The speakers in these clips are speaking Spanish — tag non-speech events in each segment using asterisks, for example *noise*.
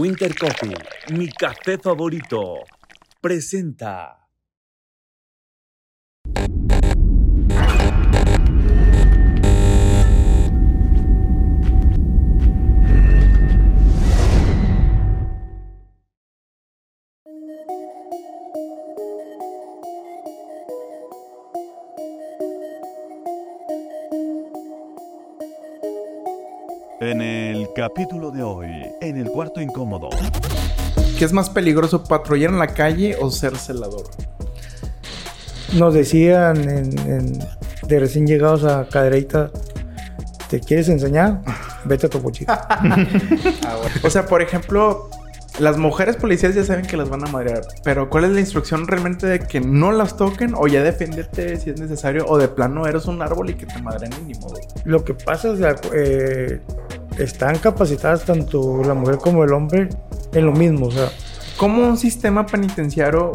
Winter Coffee, mi café favorito, presenta. Capítulo de hoy, en el cuarto incómodo. ¿Qué es más peligroso, patrullar en la calle o ser celador? Nos decían en, en- de recién llegados a Cadereyta, ¿te quieres enseñar? *laughs* Vete a Topo Chico. O sea, por ejemplo, las mujeres policías ya saben que las van a madrear. Pero ¿cuál es la instrucción realmente de que no las toquen o ya defenderte si es necesario? O de plano eres un árbol y que te madren ni modo. Lo que pasa es que eh, están capacitadas tanto la mujer como el hombre en lo mismo. O sea, ¿Cómo un sistema penitenciario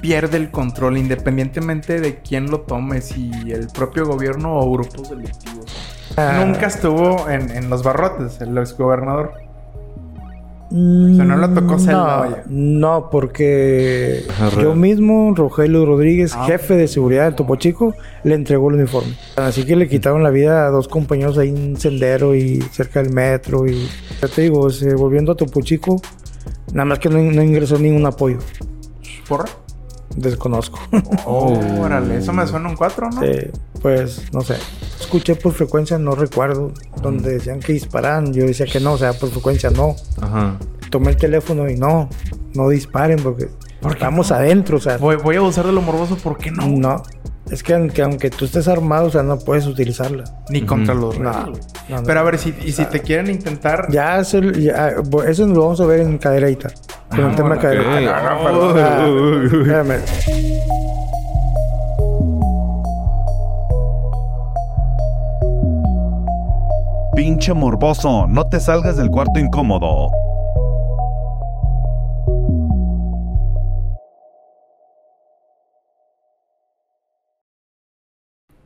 pierde el control independientemente de quién lo tome? Si el propio gobierno o grupos delictivos. ah, Nunca estuvo en, en los barrotes, el exgobernador. Mm, sea, no le tocó celda, no, vaya. no, porque yo mismo, Rogelio Rodríguez, Ah. jefe de seguridad de Topo Chico, le entregó el uniforme. Así que le quitaron la vida a dos compañeros ahí en Sendero y cerca del metro. Y ya te digo, volviendo a Topo Chico, nada más que no, no ingresó ningún apoyo. ¿Por? Desconozco. *laughs* Órale, eso me suena un 4, ¿no? Eh, pues, no sé. Escuché por frecuencia, no recuerdo, donde decían que dispararan. Yo decía que no, o sea, por frecuencia no. Ajá. Tomé el teléfono y no, no disparen porque estamos adentro, o sea, Voy, voy a abusar de lo morboso, ¿por qué no? no. Es que aunque, aunque tú estés armado, o sea, no puedes utilizarla. Ni contra los No, no, no. Pero a ver, si, y si te quieren intentar. Ya, eso, ya, eso lo vamos a ver en Cadereita. Con el tema espérame. Pinche morboso, no te salgas del cuarto incómodo.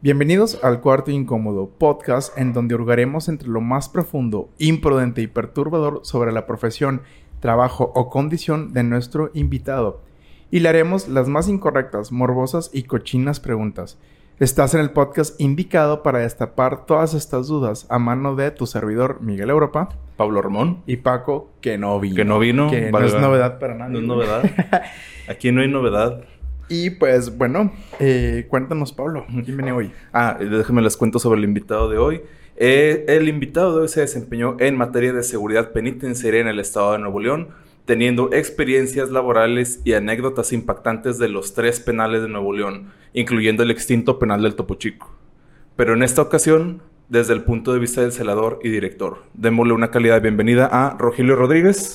Bienvenidos al Cuarto Incómodo, podcast en donde hurgaremos entre lo más profundo, imprudente y perturbador sobre la profesión, trabajo o condición de nuestro invitado. Y le haremos las más incorrectas, morbosas y cochinas preguntas. Estás en el podcast indicado para destapar todas estas dudas a mano de tu servidor Miguel Europa Pablo Ramón, y Paco, que no vino. que no vino. Que vale, no es novedad para nadie. No es novedad. *laughs* Aquí no hay novedad. Y pues bueno, eh, cuéntanos Pablo, ¿quién viene hoy? Ah, déjenme les cuento sobre el invitado de hoy. Eh, el invitado de hoy se desempeñó en materia de seguridad penitenciaria en el estado de Nuevo León, teniendo experiencias laborales y anécdotas impactantes de los tres penales de Nuevo León, incluyendo el extinto penal del Topo Chico. Pero en esta ocasión, desde el punto de vista del celador y director. Démosle una calidad de bienvenida a Rogelio Rodríguez.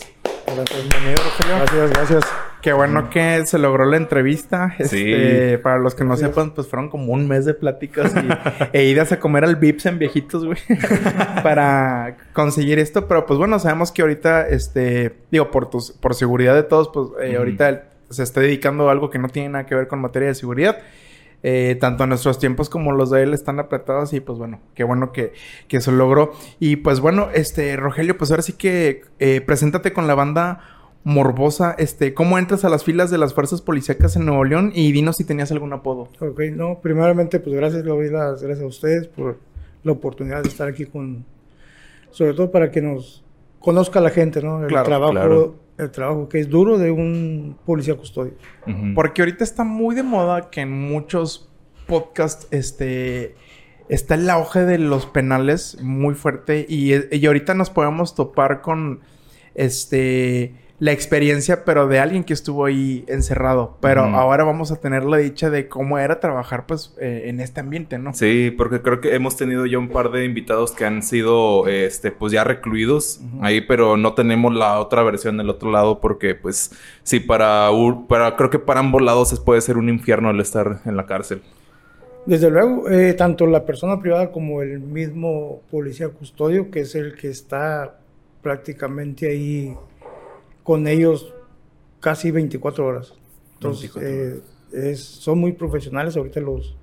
Gracias, Bienvenido, Rogelio. gracias, gracias. Qué bueno que se logró la entrevista. Este, Para los que no Gracias. sepan, pues fueron como un mes de pláticas y, *laughs* e idas a comer al Vips en viejitos, güey. *laughs* para conseguir esto. Pero pues bueno, sabemos que ahorita, este, digo, por tus, por seguridad de todos, pues eh, ahorita se está dedicando a algo que no tiene nada que ver con materia de seguridad. Eh, tanto nuestros tiempos como los de él están apretados y pues bueno, qué bueno que, que eso logró. Y pues bueno, este, Rogelio, pues ahora sí que eh, preséntate con la banda morbosa, este, ¿cómo entras a las filas de las fuerzas policíacas en Nuevo León? Y dinos si tenías algún apodo. Ok, no, primeramente, pues gracias, las gracias a ustedes por la oportunidad de estar aquí con, sobre todo para que nos conozca la gente, ¿no? El Claro, trabajo, claro. El trabajo que es duro de un policía custodio. Porque ahorita está muy de moda que en muchos podcasts, este, está el auge de los penales muy fuerte y, y ahorita nos podemos topar con, este, la experiencia, pero de alguien que estuvo ahí encerrado. Pero ahora vamos a tener la dicha de cómo era trabajar, pues, eh, en este ambiente, ¿no? Sí, porque creo que hemos tenido ya un par de invitados que han sido, este, pues ya recluidos ahí, pero no tenemos la otra versión del otro lado porque, pues, sí, para, para creo que para ambos lados es- puede ser un infierno el estar en la cárcel. Desde luego, eh, tanto la persona privada como el mismo policía custodio, que es el que está prácticamente ahí con ellos casi 24 horas. Entonces, 24 eh, es- son muy profesionales ahorita los...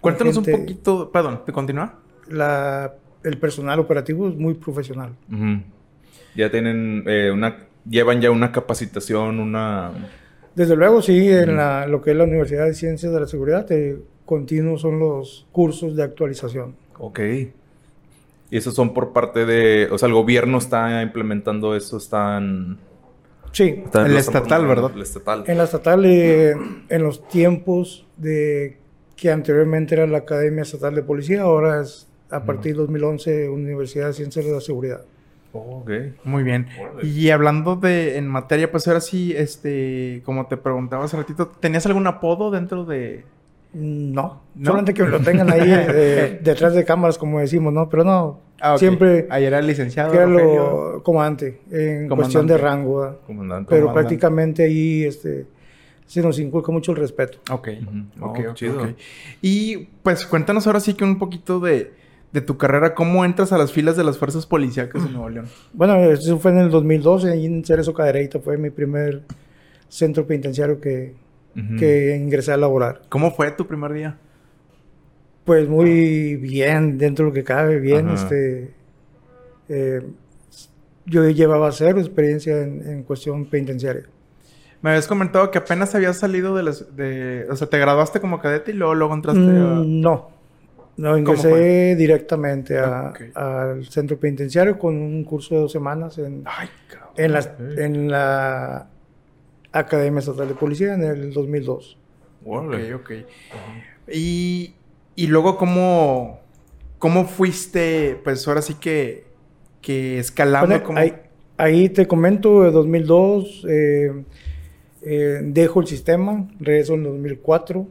Cuéntanos un gente- poquito, perdón, ¿te continúa? La, el personal operativo es muy profesional. Ya tienen eh, una llevan ya una capacitación, una... Desde luego, sí, en la, lo que es la Universidad de Ciencias de la Seguridad, eh, continuos son los cursos de actualización. Ok. Y esos son por parte de... O sea, el gobierno está implementando eso, están... Sí, lo están estatal, ¿verdad? El estatal. en la estatal, eh, en los tiempos de que anteriormente era la Academia Estatal de Policía, ahora es a partir de 2011 Universidad de Ciencias de la Seguridad. Oh, ok. Muy bien. Y hablando de en materia, pues ahora sí, este, como te preguntaba hace ratito, ¿tenías algún apodo dentro de...? No, ¿No? solamente que lo tengan ahí eh, *laughs* detrás de cámaras, como decimos, ¿no? Pero no, Ah, siempre Ayer era licenciado. que era lo comandante en Comandante. cuestión de rango, ¿verdad? Comandante. pero Comandante. prácticamente ahí este, se nos inculca mucho el respeto. Ok. Oh, ok, chido. ok. Y pues cuéntanos ahora sí que un poquito de, de tu carrera, ¿cómo entras a las filas de las fuerzas policíacas de Nuevo León? *clears throat* Bueno, eso fue en el 2012, ahí en Cerezo Cadereyta fue mi primer centro penitenciario que, Que ingresé a laborar. ¿Cómo fue tu primer día? Pues muy bien, dentro de lo que cabe, bien. Ajá. Este, eh, yo llevaba cero experiencia en, en cuestión penitenciaria. Me habías comentado que apenas habías salido de las... De, o sea, te graduaste como cadete y luego, luego entraste a... Mm, no, no ingresé directamente a- Ok. al centro penitenciario con un curso de dos semanas en, Ay, cabrón. en, la, en la Academia Estatal de Policía en el 2002. Órale. Ok, ok. Y, y luego, ¿cómo, ¿cómo fuiste, pues ahora sí que, que escalando? Bueno, como... ahí, ahí te comento, en 2002 eh, eh, dejo el sistema, regreso en 2004 Ujú.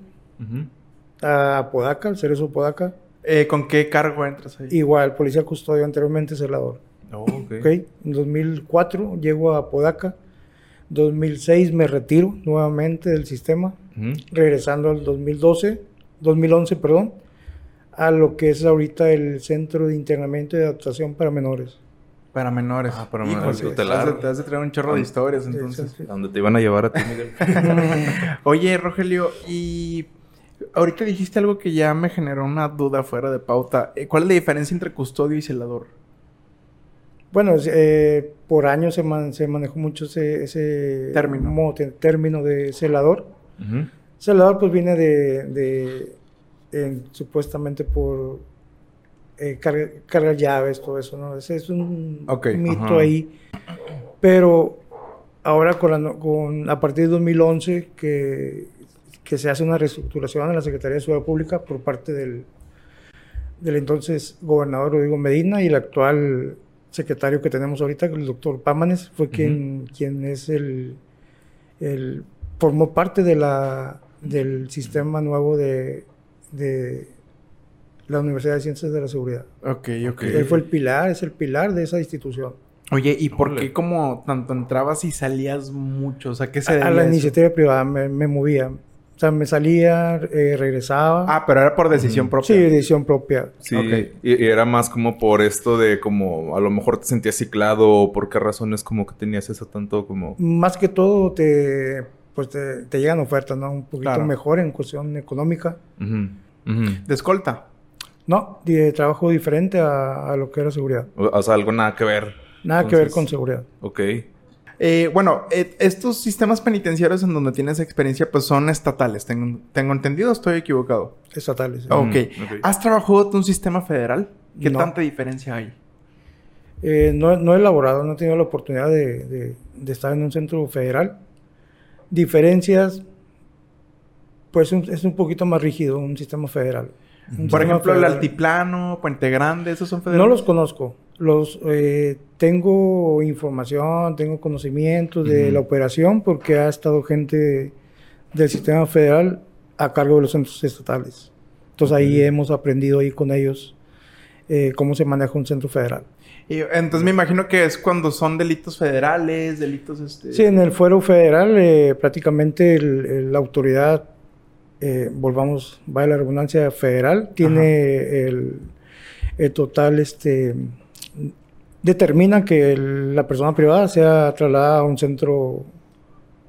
a Podaca, el Cerezo Podaca. Eh, ¿Con qué cargo entras ahí? Igual, policía custodio, anteriormente celador. Oh, ok. ¿ok? En 2004 llego a Podaca. 2006 me retiro nuevamente del sistema, Ujú. regresando al 2012, 2011, perdón, a lo que es ahorita el Centro de Internamiento y Adaptación para Menores. Para menores. Ah, para menores, te has de- Te has de traer un chorro de historias, entonces. Sí, sí, ¿A dónde te iban a llevar a ti, Miguel? *laughs* Oye, Rogelio, y ahorita dijiste algo que ya me generó una duda fuera de pauta. Eh, ¿Cuál es la diferencia entre custodio y celador? Bueno, eh, por años se, man- se manejó mucho ese, ese Término. mote- término de celador. Celador pues viene de, de, eh, supuestamente por eh, carga- llaves, todo eso, ¿no? Ese es un mito ahí. Pero ahora con, la no- con a partir de 2011 que, que se hace una reestructuración en la Secretaría de Seguridad Pública por parte del, del entonces gobernador Rodrigo Medina y el actual secretario que tenemos ahorita, el doctor Pámanes, fue quien, quien es el, el formó parte de la del sistema nuevo de, de la Universidad de Ciencias de la Seguridad. Ok, ok. Él fue el pilar, es el pilar de esa institución. Oye, ¿y por qué como tanto entrabas y salías mucho? O sea, ¿qué se A, la eso? iniciativa privada me, me movía. O sea, me salía, eh, regresaba. Ah, pero era por decisión propia. sí, decisión propia. Sí, Ok. y, y era más como por esto de como a lo mejor te sentías ciclado o por qué razones como que tenías eso tanto como... Más que todo te pues te, te llegan ofertas, ¿no? Un poquito Claro. mejor en cuestión económica. Ujú. De escolta. No, de trabajo diferente a, a lo que era seguridad. O, o sea, algo nada que ver. Nada que ver con seguridad. Ok. Eh, bueno, eh, estos sistemas penitenciarios en donde tienes experiencia, pues son estatales. Tengo, tengo entendido, o estoy equivocado. Estatales. Ok. ok. ¿Has trabajado en un sistema federal? ¿Qué No. tanta diferencia hay? Eh, no, no he elaborado, no he tenido la oportunidad de, de- de estar en un centro federal. Diferencias, pues un- es un poquito más rígido un sistema federal. Un Por sistema ejemplo, el Altiplano, Puente Grande, ¿esos son No federales? los conozco. Los eh, tengo información, tengo conocimientos de Ujú. la operación porque ha estado gente del sistema federal a cargo de los centros estatales. Entonces ahí hemos aprendido ahí con ellos eh, cómo se maneja un centro federal. Y, entonces me imagino que es cuando son delitos federales, delitos este... Sí, en el fuero federal eh, prácticamente el- el- la autoridad, eh, volvamos, vaya la redundancia, federal, tiene el, el total, este, determina que el- la persona privada sea trasladada a un centro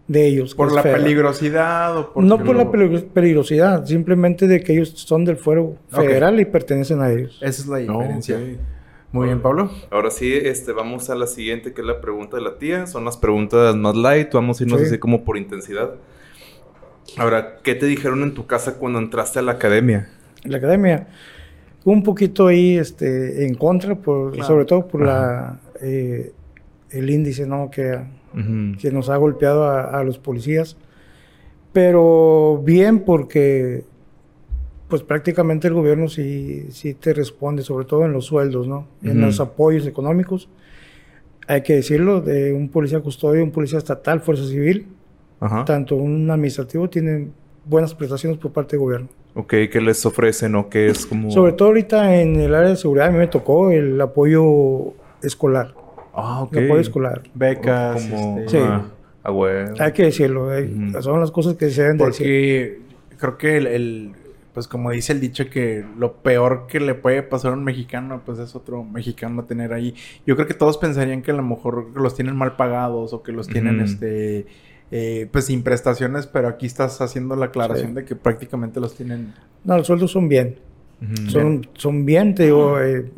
de ellos. por la federal. peligrosidad o por... No por la peligro- peligrosidad, simplemente de que ellos son del fuero federal y pertenecen a ellos. Esa es la No, diferencia. Muy bien, Pablo. Ahora sí, este, vamos a la siguiente, que es la pregunta de la tía. Son las preguntas más light. Vamos a irnos Sí. así como por intensidad. Ahora, ¿qué te dijeron en tu casa cuando entraste a la academia? En la academia, un poquito ahí este, en contra, por, Claro. sobre todo por la, eh, el índice ¿no? que, que nos ha golpeado a, a los policías. Pero bien porque pues prácticamente el gobierno sí, sí te responde, sobre todo en los sueldos, ¿no? En los apoyos económicos. Hay que decirlo, de un policía custodio, un policía estatal, fuerza civil, Ajá. tanto un administrativo, tienen buenas prestaciones por parte del gobierno. Ok, ¿qué les ofrecen o qué es como...? Sobre todo ahorita en el área de seguridad, a mí me tocó el apoyo escolar. Ah, ok. El apoyo escolar. Becas. Como... este, Sí. Ah, ah, bueno. Hay que decirlo, eh, son las cosas que se deben de decir. Porque creo que el, el- pues como dice el dicho que lo peor que le puede pasar a un mexicano, pues es otro mexicano tener ahí. Yo creo que todos pensarían que a lo mejor los tienen mal pagados o que los tienen, este, eh, pues sin prestaciones, pero aquí estás haciendo la aclaración Sí. de que prácticamente los tienen. No, los sueldos son bien. Ujú. Son, son bien, te digo, eh,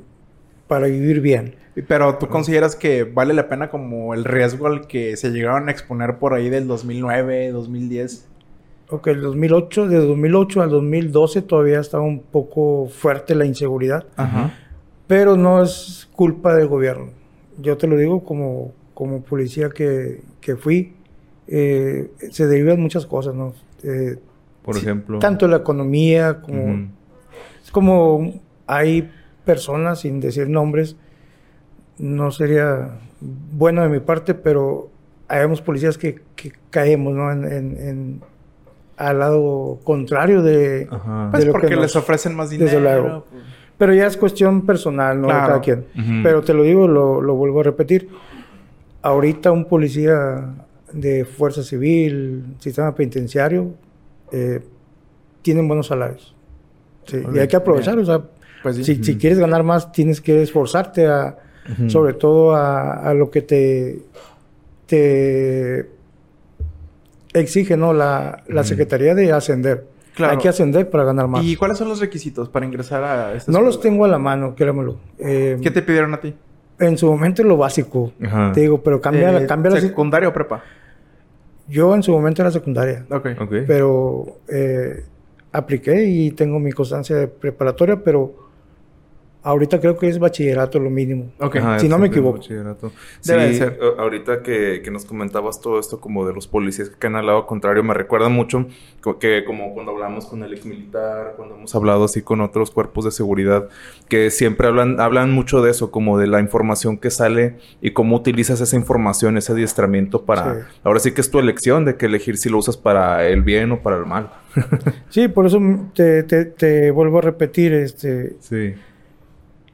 para vivir bien. Pero tú consideras que vale la pena como el riesgo al que se llegaron a exponer por ahí del 2009, 2010. Ok, el 2008, de 2008 al 2012 todavía estaba un poco fuerte la inseguridad, Ajá. pero no es culpa del gobierno. Yo te lo digo como, como policía que, que fui, eh, se derivan muchas cosas, ¿no? Eh, Por ejemplo. tanto la economía como... Ujú. Es como hay personas, sin decir nombres, no sería bueno de mi parte, pero habemos policías que, que caemos ¿no? en, en- en- al lado contrario de... Ajá. Pues de lo que porque nos- les ofrecen más dinero. desde luego. pues. Pero ya es cuestión personal, ¿no? Claro. De cada quien. Ujú. Pero te lo digo, lo, lo vuelvo a repetir. Ahorita un policía de fuerza civil, sistema penitenciario, eh, tienen buenos salarios. Sí, y hay que aprovechar, o sea, Pues si, si quieres ganar más, tienes que esforzarte a, sobre todo a, a lo que te, te exige, ¿no? La, la. Secretaría de ascender. Claro. Hay que ascender para ganar más. ¿Y cuáles son los requisitos para ingresar a esta No los tengo a la mano, créemelo. Eh, ¿Qué te pidieron a ti? En su momento lo básico, Ajá. te digo, pero cambia, Eh, cambia la... ¿Secundaria o prepa? Yo en su momento era secundaria, Ok. Ok. pero eh, apliqué y tengo mi constancia de preparatoria, pero ahorita creo que es bachillerato lo mínimo. Ajá, si no me equivoco. bachillerato. Debe de Sí, ser. a- ahorita que, que nos comentabas todo esto como de los policías que caen al lado contrario, me recuerda mucho que como cuando hablamos con el ex militar, cuando hemos hablado así con otros cuerpos de seguridad, que siempre hablan, hablan mucho de eso, como de la información que sale y cómo utilizas esa información, ese adiestramiento para... Sí. Ahora sí que es tu elección de que elegir si lo usas para el bien o para el mal. Sí, por eso te, te- te vuelvo a repetir, este, Sí.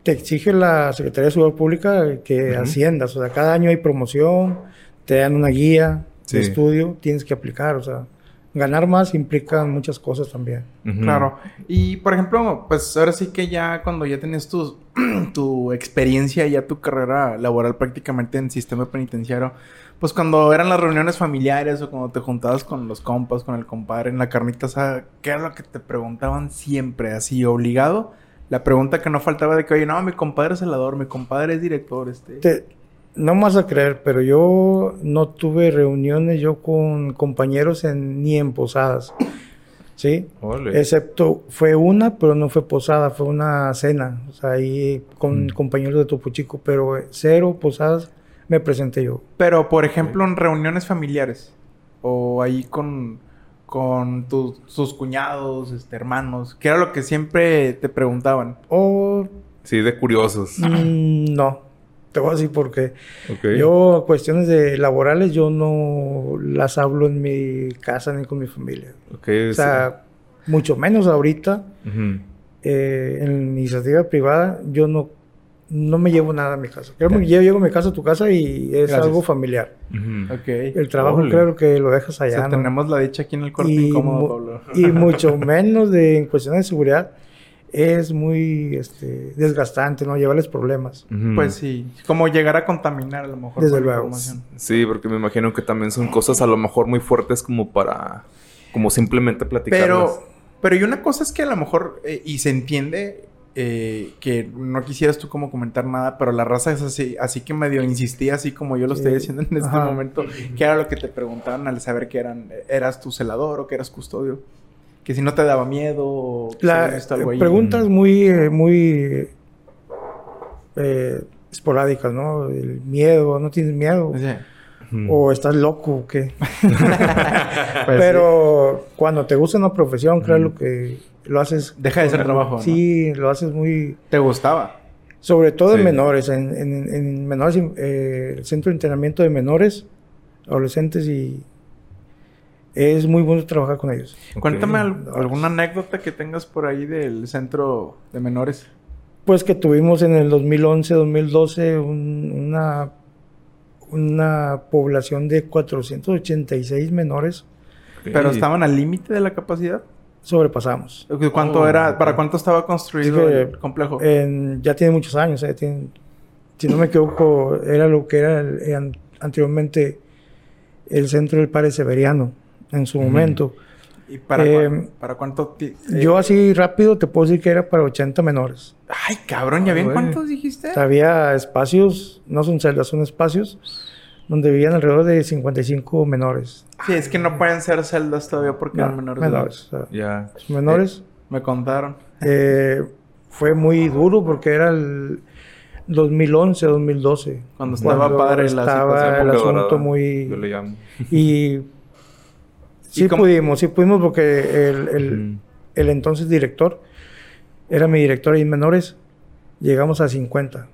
Te exige la Secretaría de Seguridad Pública que asciendas, o sea, cada año hay promoción, te dan una guía Sí. de estudio, tienes que aplicar, o sea, ganar más implica muchas cosas también. Claro. Y por ejemplo, pues ahora sí que ya cuando ya tenías tu, *clears throat* tu experiencia, ya tu carrera laboral prácticamente en sistema penitenciario, pues cuando eran las reuniones familiares o cuando te juntabas con los compas, con el compadre en la carnita ¿qué era lo que te preguntaban siempre, así obligado? La pregunta que no faltaba de que, oye, no, mi compadre es celador, mi compadre es director, este. Te- no me vas a creer, pero yo no tuve reuniones yo con compañeros en, ni en posadas, ¿sí? Ole. Excepto, fue una, pero no fue posada, fue una cena, o sea, ahí con Mm. compañeros de Topo Chico, pero eh, cero posadas me presenté yo. Pero, por ejemplo, en reuniones familiares o ahí con, con tus, sus cuñados, este, hermanos, ¿qué era lo que siempre te preguntaban? O Sí, de curiosos. mm, no, te voy a decir por qué. Ok. Yo, cuestiones de laborales, yo no las hablo en mi casa ni con mi familia. Ok, O sea, mucho menos ahorita, eh, en iniciativa privada, yo no, no me llevo nada a mi casa. Creo que yo llego a mi casa, a tu casa y es Gracias. algo familiar. Ujú. Ok. El trabajo Órale. creo que lo dejas O allá. sea, ¿no? tenemos la dicha aquí en el corte y, incómodo, mu- Pablo. *laughs* y mucho *laughs* menos de en cuestiones de seguridad es muy este, desgastante, ¿no? Llevarles problemas. Pues sí, como llegar a contaminar a lo mejor Desde luego. Sí, porque me imagino que también son cosas a lo mejor muy fuertes como para... Como simplemente platicarlas. Pero, pero y una cosa es que a lo mejor, eh, y se entiende, eh, que no quisieras tú como comentar nada, pero la raza es así, así que medio insistía, así como yo lo estoy diciendo en este Ajá. momento, que era lo que te preguntaban al saber que eran, eras tu celador o que eras custodio. Que si no te daba miedo o La, algo ahí. preguntas muy, eh, muy eh, esporádicas, ¿no? El miedo, ¿no tienes miedo? Sí. ¿O estás loco o qué? *laughs* Pues Pero cuando te gusta una profesión, claro que lo haces... Deja de ser trabajo, ¿no? Sí, lo haces muy... ¿Te gustaba? Sobre todo Sí. en menores, en, en- en menores, eh, el centro de entrenamiento de menores, adolescentes y... Es muy bueno trabajar con ellos. Cuéntame al- alguna anécdota que tengas por ahí del centro de menores. Pues que tuvimos en el 2011, 2012 un- una, una población de 486 menores. Pero estaban al límite de la capacidad. Sobrepasamos. ¿Cuánto Oh, era? ¿Para cuánto estaba construido Es que, el complejo? En- ya tiene muchos años. eh, tiene- si no me equivoco, era lo que era el- eh, an- anteriormente el centro del Padre Severiano en su momento. ¿Y para, eh, para cuánto? eh, Yo así rápido te puedo decir que era para 80 menores. Ay, cabrón, ¿ya ven Güey. cuántos dijiste? Había espacios, no son celdas, son espacios donde vivían alrededor de 55 menores. Sí, es que no pueden ser celdas todavía porque No, eran menores. de menores. o sea, Ya. menores. Me contaron. Eh, fue muy duro porque era el 2011, 2012. Cuando estaba padre la estaba situación. el asunto dorada, muy... Yo le llamo. Y *laughs* sí pudimos, sí pudimos porque el, el- entonces director era mi director en menores. Llegamos a 50.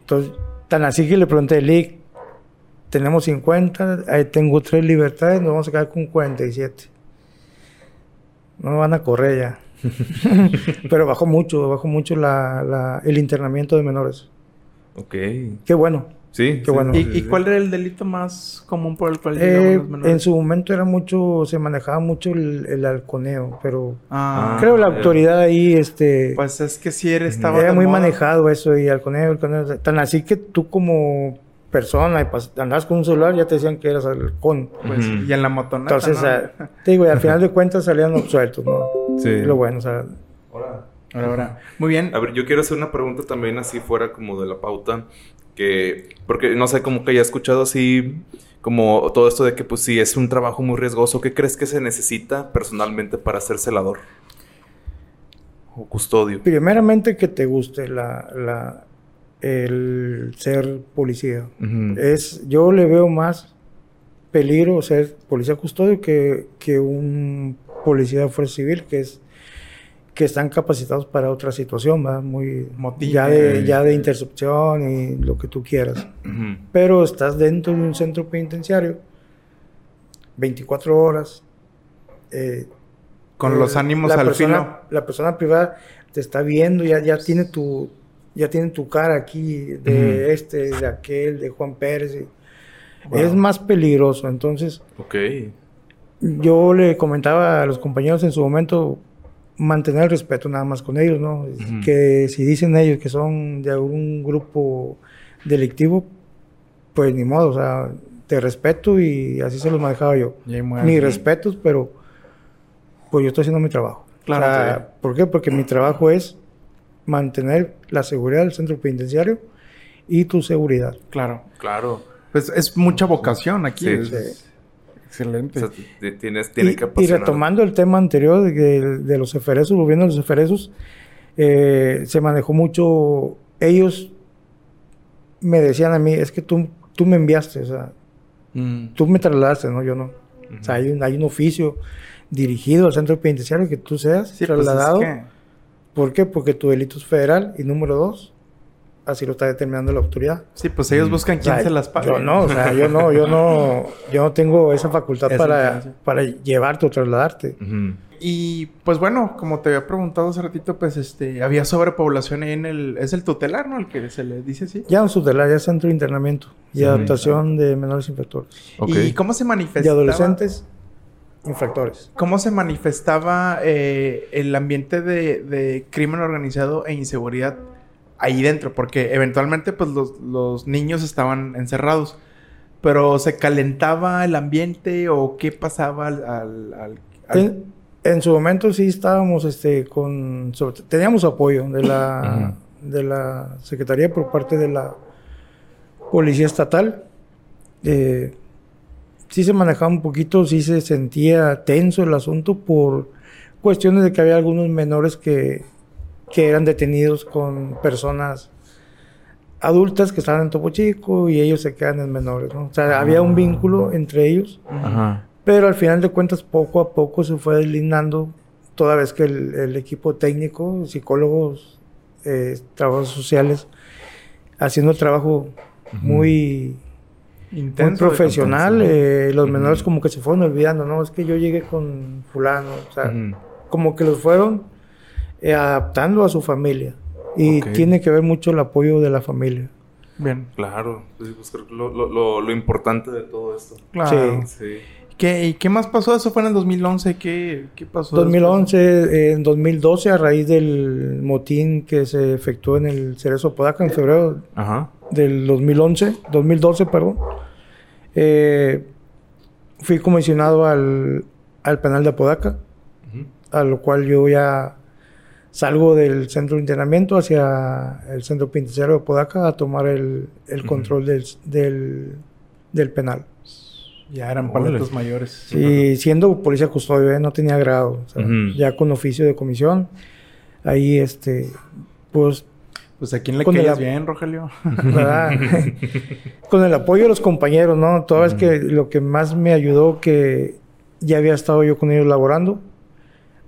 Entonces, tan así que le pregunté, Lick, tenemos 50, ahí tengo tres libertades, nos vamos a quedar con 47. No nos van a correr ya. *laughs* Pero bajó mucho, bajó mucho la- la- el internamiento de menores. Ok. Qué bueno. Sí. Qué sí, bueno. ¿Y, sí, y cuál era el delito más común por el cual Eh, llegaban los menores? en su momento era mucho, se manejaba mucho el, el halconeo, pero Ah, creo la autoridad ahí, este, Pues es que sí era, estaba era muy moda. manejado eso y halconeo, halconeo, tan así que tú como persona y andabas con un celular ya te decían que eras halcón. Pues. Y en la motoneta, Entonces, ¿no? te digo, y al final de cuentas salían absueltos, ¿no? Sí. Lo bueno, o sea, Ahora, Ahora, ahora. Muy bien. A ver, yo quiero hacer una pregunta también así fuera como de la pauta. Que, porque no sé, como que ya he escuchado así, como todo esto de que pues sí, es un trabajo muy riesgoso. ¿Qué crees que se necesita personalmente para ser celador? O custodio. primeramente que te guste la, la, el ser policía. Ujú. Es, yo le veo más peligro ser policía custodio que, que un policía de fuerza civil que es que están capacitados para otra situación, ¿verdad? Muy Motín. ya de, ya de intercepción y lo que tú quieras. Ujú. Pero estás dentro de un centro penitenciario 24 horas. eh, Con eh, los ánimos la al persona, filo. La persona privada te está viendo, ya, ya tiene tu ya tiene tu cara aquí de Ujú. este, de aquel, de Juan Pérez. y- Wow. Es más peligroso. Entonces, Ok. yo le comentaba a los compañeros en su momento mantener el respeto nada más con ellos, ¿no? Ujú. Que si dicen ellos que son de algún grupo delictivo, pues ni modo, o sea, te respeto y así se los manejaba yo. Mis respetos, pero pues yo estoy haciendo mi trabajo. Claro, O sea. ¿Por qué? Porque mi trabajo es mantener la seguridad del centro penitenciario y tu seguridad. Claro. Claro. Pues es mucha vocación aquí. Sí. es- Sí. Excelente. O sea, t- tienes, tiene Y, que y apasionar. retomando el tema anterior de, que- de los eferesos, volviendo a los eferesos, eh, se manejó mucho. Ellos me decían a mí, es que tú, tú me enviaste, o sea, Mm. tú me trasladaste, no, yo no. O sea, hay un, hay un oficio dirigido al centro penitenciario que tú seas Sí, pues es trasladado. que- ¿Por qué? Porque tu delito es federal y número dos, así lo está determinando la autoridad. Sí, pues ellos Mm. buscan O quién sea, se las pague. Yo no, o sea, yo no, yo no, yo no tengo esa facultad Esa para, influencia. para llevarte o trasladarte. Y pues bueno, como te había preguntado hace ratito, pues este, había sobrepoblación ahí en el, es el tutelar, ¿no? El que se le dice así. Ya en tutelar, ya es centro de internamiento y Sí, adaptación de menores infractores. Ok. ¿Y cómo se manifestaba? Y adolescentes infractores. ¿Cómo se manifestaba eh, el ambiente de, de crimen organizado e inseguridad ahí dentro? Porque eventualmente, pues, los, los niños estaban encerrados. Pero ¿se calentaba el ambiente o qué pasaba al... al- al- al- En, En su momento sí estábamos este, con... sobre- teníamos apoyo de la, de la Secretaría por parte de la Policía Estatal. Eh, sí se manejaba un poquito, sí se sentía tenso el asunto por cuestiones de que había algunos menores que, que eran detenidos con personas adultas que estaban en Topo Chico y ellos se quedan en menores, ¿no? O sea, había un vínculo entre ellos, Ajá. pero al final de cuentas poco a poco se fue deslindando toda vez que el, el equipo técnico, psicólogos, eh, trabajos sociales, haciendo el trabajo muy Intenso. profesional, de eh, los menores como que se fueron olvidando, ¿no? Es que yo llegué con fulano, o sea, como que los fueron eh, adaptando a su familia. Y tiene que ver mucho el apoyo de la familia. Bien. Claro. Sí, pues creo que lo, lo, lo, lo importante de todo esto. Claro. Sí. ¿Qué, ¿Y qué más pasó? Eso fue en el 2011. ¿Qué, qué pasó? 2011, eh, en 2012, a raíz del motín que se efectuó en el Cerezo Podaca en febrero Ajá. del 2011, 2012, perdón, eh, fui comisionado al, al penal de Apodaca. Ujú. a lo cual yo ya salgo del centro de internamiento hacia el centro penitenciario de Podaca a tomar el, el control del, del, del penal. Ya eran paletos mayores. Sí, siendo policía custodio, ¿eh? no tenía grado, o sea, Ujú. ya con oficio de comisión, ahí este, pues, Pues a quién le Con el caías bien, Rogelio. *laughs* ¿verdad? *laughs* con el apoyo de los compañeros, ¿no? Toda vez que lo que más me ayudó que ya había estado yo con ellos laborando,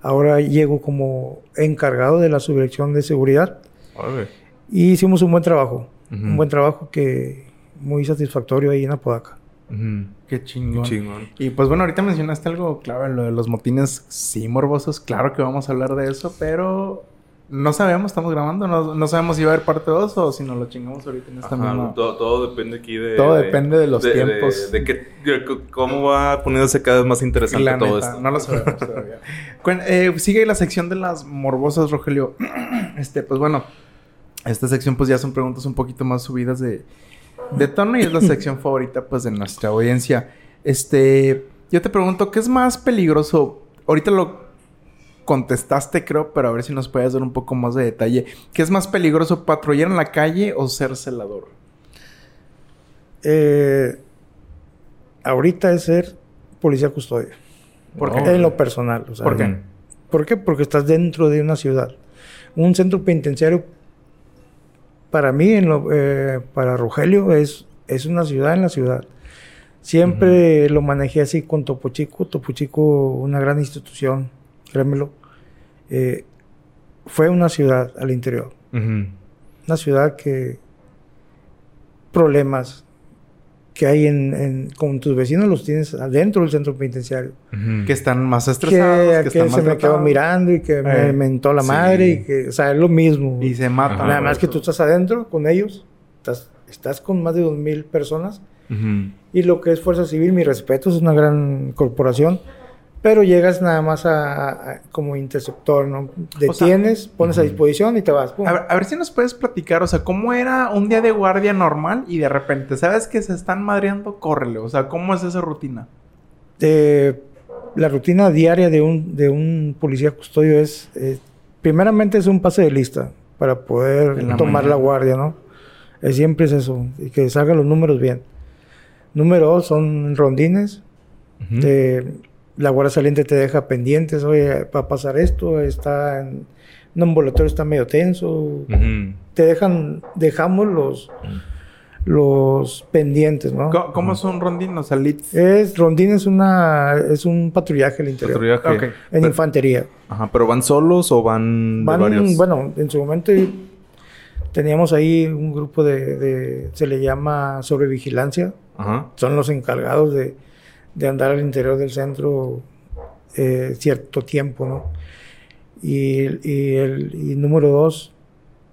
ahora llego como encargado de la subdirección de seguridad. Órale. Y hicimos un buen trabajo. Ujú. Un buen trabajo que muy satisfactorio ahí en Apodaca. Qué Qué chingón. chingón. Y pues bueno, ahorita mencionaste algo clave, lo de los motines sí morbosos. Claro que vamos a hablar de eso, pero no sabemos, estamos grabando, no, no sabemos si va a haber parte 2 o si nos lo chingamos ahorita en esta Ajá, misma. todo, todo depende aquí de... Todo depende de los tiempos. De, de que- cómo va poniéndose cada vez más interesante La todo neta, esto. No lo sabemos *laughs* todavía. Eh, sigue la sección de las morbosas, Rogelio. *clears throat* Este, pues bueno, esta sección pues ya son preguntas un poquito más subidas de, de tono y es la *laughs* sección favorita pues de nuestra audiencia. Este, yo te pregunto, ¿qué es más peligroso? Ahorita lo contestaste, creo, pero a ver si nos puedes dar un poco más de detalle. ¿Qué es más peligroso, patrullar en la calle o ser celador? Eh, ahorita es ser policía custodia. ¿Por qué? En lo personal. o sea, ¿Por qué? ¿Por qué? Porque estás dentro de una ciudad. Un centro penitenciario, para mí, en lo- eh, para Rogelio, es, es una ciudad en la ciudad. Siempre lo manejé así con Topo Chico. Topo Chico, una gran institución, créemelo. Eh, fue una ciudad al interior. Una ciudad que problemas que hay en, en- con tus vecinos los tienes adentro del centro penitenciario. Ujú. Que están más Que estresados, que, aquel están se me quedó mirando y que me Eh, mentó la sí. madre y que, o sea, es lo mismo. Y se matan. Ajá. Nada más que tú estás adentro con ellos, estás, estás con más de dos mil personas Ujú. y lo que es Fuerza Civil, mi respeto, es una gran corporación, pero llegas nada más a, como interceptor, ¿no? Detienes, pones a disposición y te vas. A ver, a ver si nos puedes platicar, o sea, ¿cómo era un día de guardia normal y de repente, ¿sabes que se están madreando? Córrele, o sea, ¿cómo es esa rutina? Eh, la rutina diaria de un, de un policía custodio es, eh, primeramente es un pase de lista para poder la tomar mañana. la guardia, ¿no? Eh, siempre es eso, y que salgan los números bien. Número dos son rondines. Eh, la guardia saliente te deja pendientes, oye, va a pasar esto, está en un ambulatorio está medio tenso. Te dejan, dejamos los, los pendientes, ¿no? ¿Cómo, cómo es un rondín? O sea, leads. Es, rondín es una, es un patrullaje al interior. Patrullaje. En Pero- infantería. Ajá, pero ¿van solos o van, Van, de varios? bueno, en su momento teníamos ahí un grupo de, de- se le llama sobrevigilancia. Ajá. Son los encargados de, de andar al interior del centro eh, cierto tiempo, ¿no? Y, y el y número dos,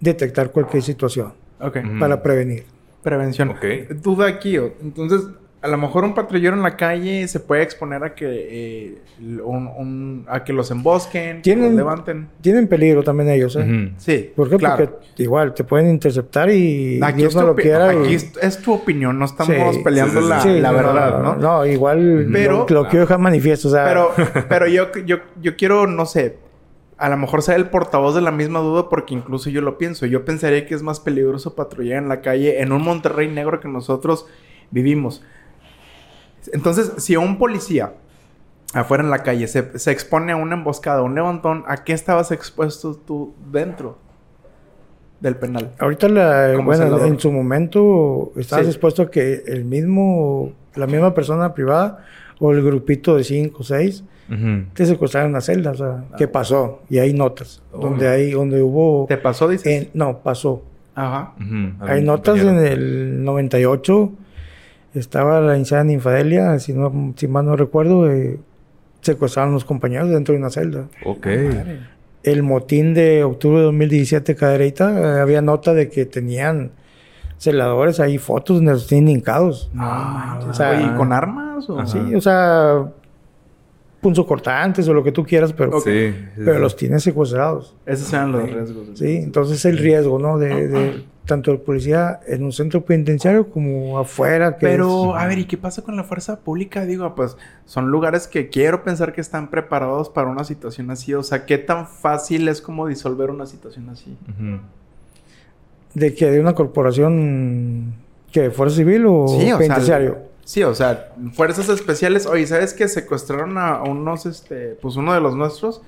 detectar cualquier situación Ok. Ujú. para prevenir. Prevención. Ok. Duda aquí, o- entonces, a lo mejor un patrullero en la calle se puede exponer a que eh, un, un- a que los embosquen, que Tienen- los levanten. Tienen peligro también ellos, ¿eh? Sí. ¿Por qué? claro. Porque igual te pueden interceptar y Aquí, Dios no tu, lo quiera. aquí es, es tu opinión, no estamos Sí. peleando Sí, sí, la, sí. la no, verdad, ¿no? No, igual Pero- lo, lo quiero dejar manifiesto, o sea, Pero, *laughs* pero yo, yo, yo quiero, no sé, a lo mejor ser el portavoz de la misma duda porque incluso yo lo pienso. Yo pensaría que es más peligroso patrullar en la calle en un Monterrey negro que nosotros vivimos. Entonces, si un policía afuera en la calle se, se expone a una emboscada, a un levantón, ¿a qué estabas expuesto tú dentro del penal? ahorita la, bueno, celador. en su momento estabas Sí. expuesto a que el mismo, la misma persona privada o el grupito de cinco o seis te secuestraron una celda, o sea, ¿qué pasó? Y hay notas, Oh. donde hay, donde hubo, ¿Te pasó, dices? en- no, pasó. Ajá. Hay notas en el 98. Estaba la insana infadelia, si, no, si mal no recuerdo, eh, secuestraron a los compañeros dentro de una celda. Ok. El motín de octubre de 2017, Cadereyta, eh, había nota de que tenían celadores ahí, fotos donde los tienen hincados. Ah, o sea, Oye, ¿y con armas? O? Sí, o sea, punzocortantes o lo que tú quieras, pero, Sí. sí, pero sí. los tienes secuestrados. Esos eran los riesgos. Sí, entonces el riesgo, ¿no? De, de tanto el policía en un centro penitenciario como afuera. Que Pero, es- a ver, ¿y qué pasa con la fuerza pública? Digo, pues son lugares que quiero pensar que están preparados para una situación así. O sea, ¿qué tan fácil es como disolver una situación así? De que de una corporación que fuerza civil o penitenciario. Sí, o sea, fuerzas especiales. Oye, ¿sabes que secuestraron a unos, este, pues uno de los nuestros?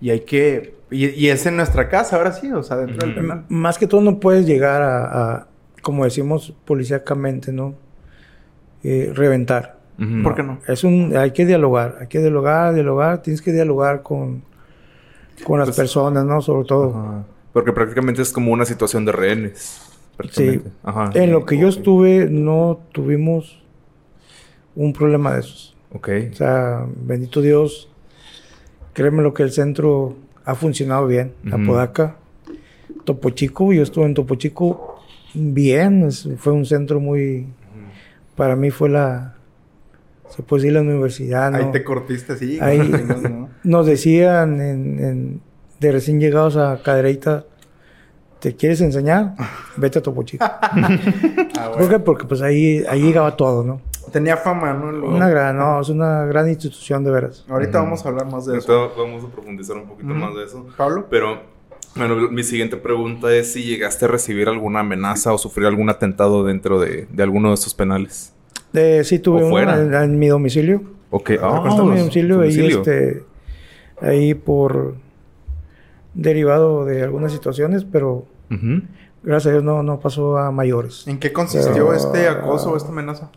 Y hay que... Y, y es en nuestra casa, ahora sí, o sea, dentro del penal. Más que todo no puedes llegar a, a, como decimos policíacamente, ¿no? Eh, reventar. ¿Por qué no? Es un, hay que dialogar, hay que dialogar, dialogar, tienes que dialogar con, con las Pues- personas, ¿no? Sobre todo. Ajá. Porque prácticamente es como una situación de rehenes. prácticamente. Ajá. En lo que yo estuve, no tuvimos un problema de esos. Ok. O sea, bendito Dios, créeme lo que el centro ha funcionado bien. Ujú. Apodaca, Topo Chico, yo estuve en Topo Chico bien, es- fue un centro muy, para mí fue la, se puede decir la universidad, ¿no? Ahí te cortiste así. Ahí- ¿no? *laughs* Nos decían en, en- de recién llegados a Cadereyta, ¿te quieres enseñar? Vete a Topo Chico. *laughs* Ah, ¿Por qué? Porque pues ahí, ahí llegaba todo, ¿no? Tenía fama, ¿no? Lo- Una gran, no, es una gran institución de veras. Ahorita vamos a hablar más de eso. Ahorita vamos a profundizar un poquito más de eso. Pablo. Pero, bueno, mi siguiente pregunta es si llegaste a recibir alguna amenaza o sufrir algún atentado dentro de, de alguno de estos penales. Eh, sí, tuve ¿O uno fuera? en, en mi domicilio. Ok. en Ah, mi cuéntanos. domicilio, ahí, este, ahí por derivado de algunas situaciones, pero gracias a Dios no, no pasó a mayores. ¿En qué consistió Pero- este acoso o esta amenaza?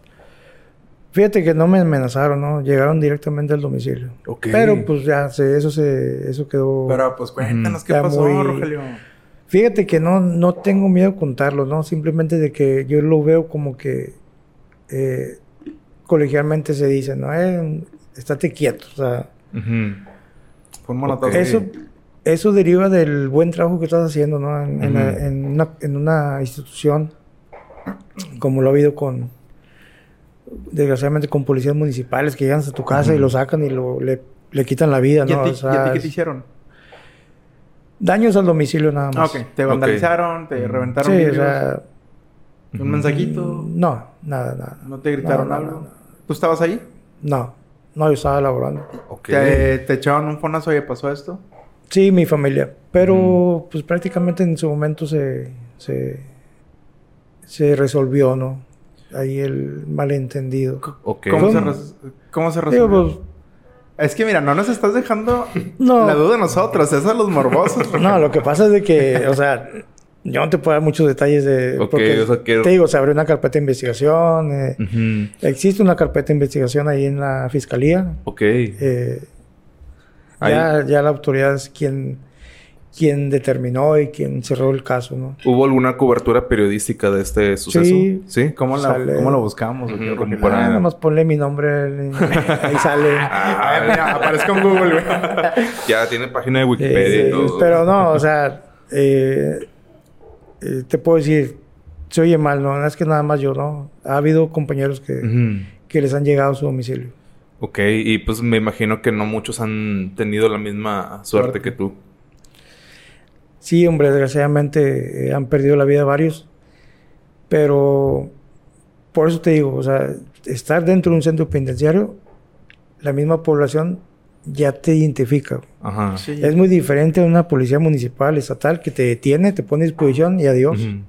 Fíjate que no me amenazaron, ¿no? Llegaron directamente al domicilio. Ok. Pero pues ya se, eso se, eso quedó. Pero pues cuéntanos qué pasó, muy- Rogelio. Fíjate que no, no tengo miedo a contarlo, ¿no? Simplemente de que yo lo veo como que eh, colegialmente se dice, ¿no? Eh, estate quieto. O sea, Ujú. Fue un manotazo. Ok. eso, eso deriva del buen trabajo que estás haciendo, ¿no? En, en la- Ujú. en una, en una institución como lo ha habido con, desgraciadamente, con policías municipales que llegan a tu casa y lo sacan y lo, le, le quitan la vida, ¿Y ¿no? a ti, O sea, y a ti qué te hicieron? Daños al domicilio nada Ah, más. ok. Te vandalizaron, te reventaron Sí, o vidrios, sea, un mensajito. no, nada, nada. ¿No te gritaron No, no, algo? no, no. ¿Tú estabas ahí? No, no, yo estaba laborando. ¿Te, te echaron un fonazo y pasó esto? Sí, mi familia. Pero, pues prácticamente en su momento se, se, se resolvió, ¿no? Ahí el malentendido. Ok. ¿Cómo, se, ¿Cómo? res- ¿Cómo se Digo, resolvió? pues, Es que mira, no nos estás dejando *laughs* No. la duda a nosotros, es a los morbosos. *laughs* no, lo que pasa es de que, o sea, yo no te puedo dar muchos detalles de... Ok, porque, o sea que- Te digo, se abrió una carpeta de investigación. eh. Existe una carpeta de investigación ahí en la fiscalía. Ok. Eh, Ahí- ya, ya la autoridad es quien, quien determinó y quien cerró el caso, ¿no? ¿Hubo alguna cobertura periodística de este suceso? Sí. ¿Sí? ¿Cómo, la-. ¿Cómo lo buscamos? Como para- Ah, nada más ponle mi nombre. Ahí sale. *laughs* Ah, mira, aparezco en Google, güey. *laughs* Ya tiene página de Wikipedia Eh, y todo. pero no, o sea, eh, eh, te puedo decir, se oye mal, ¿no? Es que nada más yo, ¿no? Ha habido compañeros que, que les han llegado a su domicilio. Ok, y pues me imagino que no muchos han tenido la misma suerte, Suerte. que tú. Sí, hombre, desgraciadamente eh, han perdido la vida varios, pero por eso te digo, o sea, estar dentro de un centro penitenciario, la misma población ya te identifica. Ajá. Sí. Es muy diferente a una policía municipal, estatal, que te detiene, te pone a disposición y adiós. Ujú.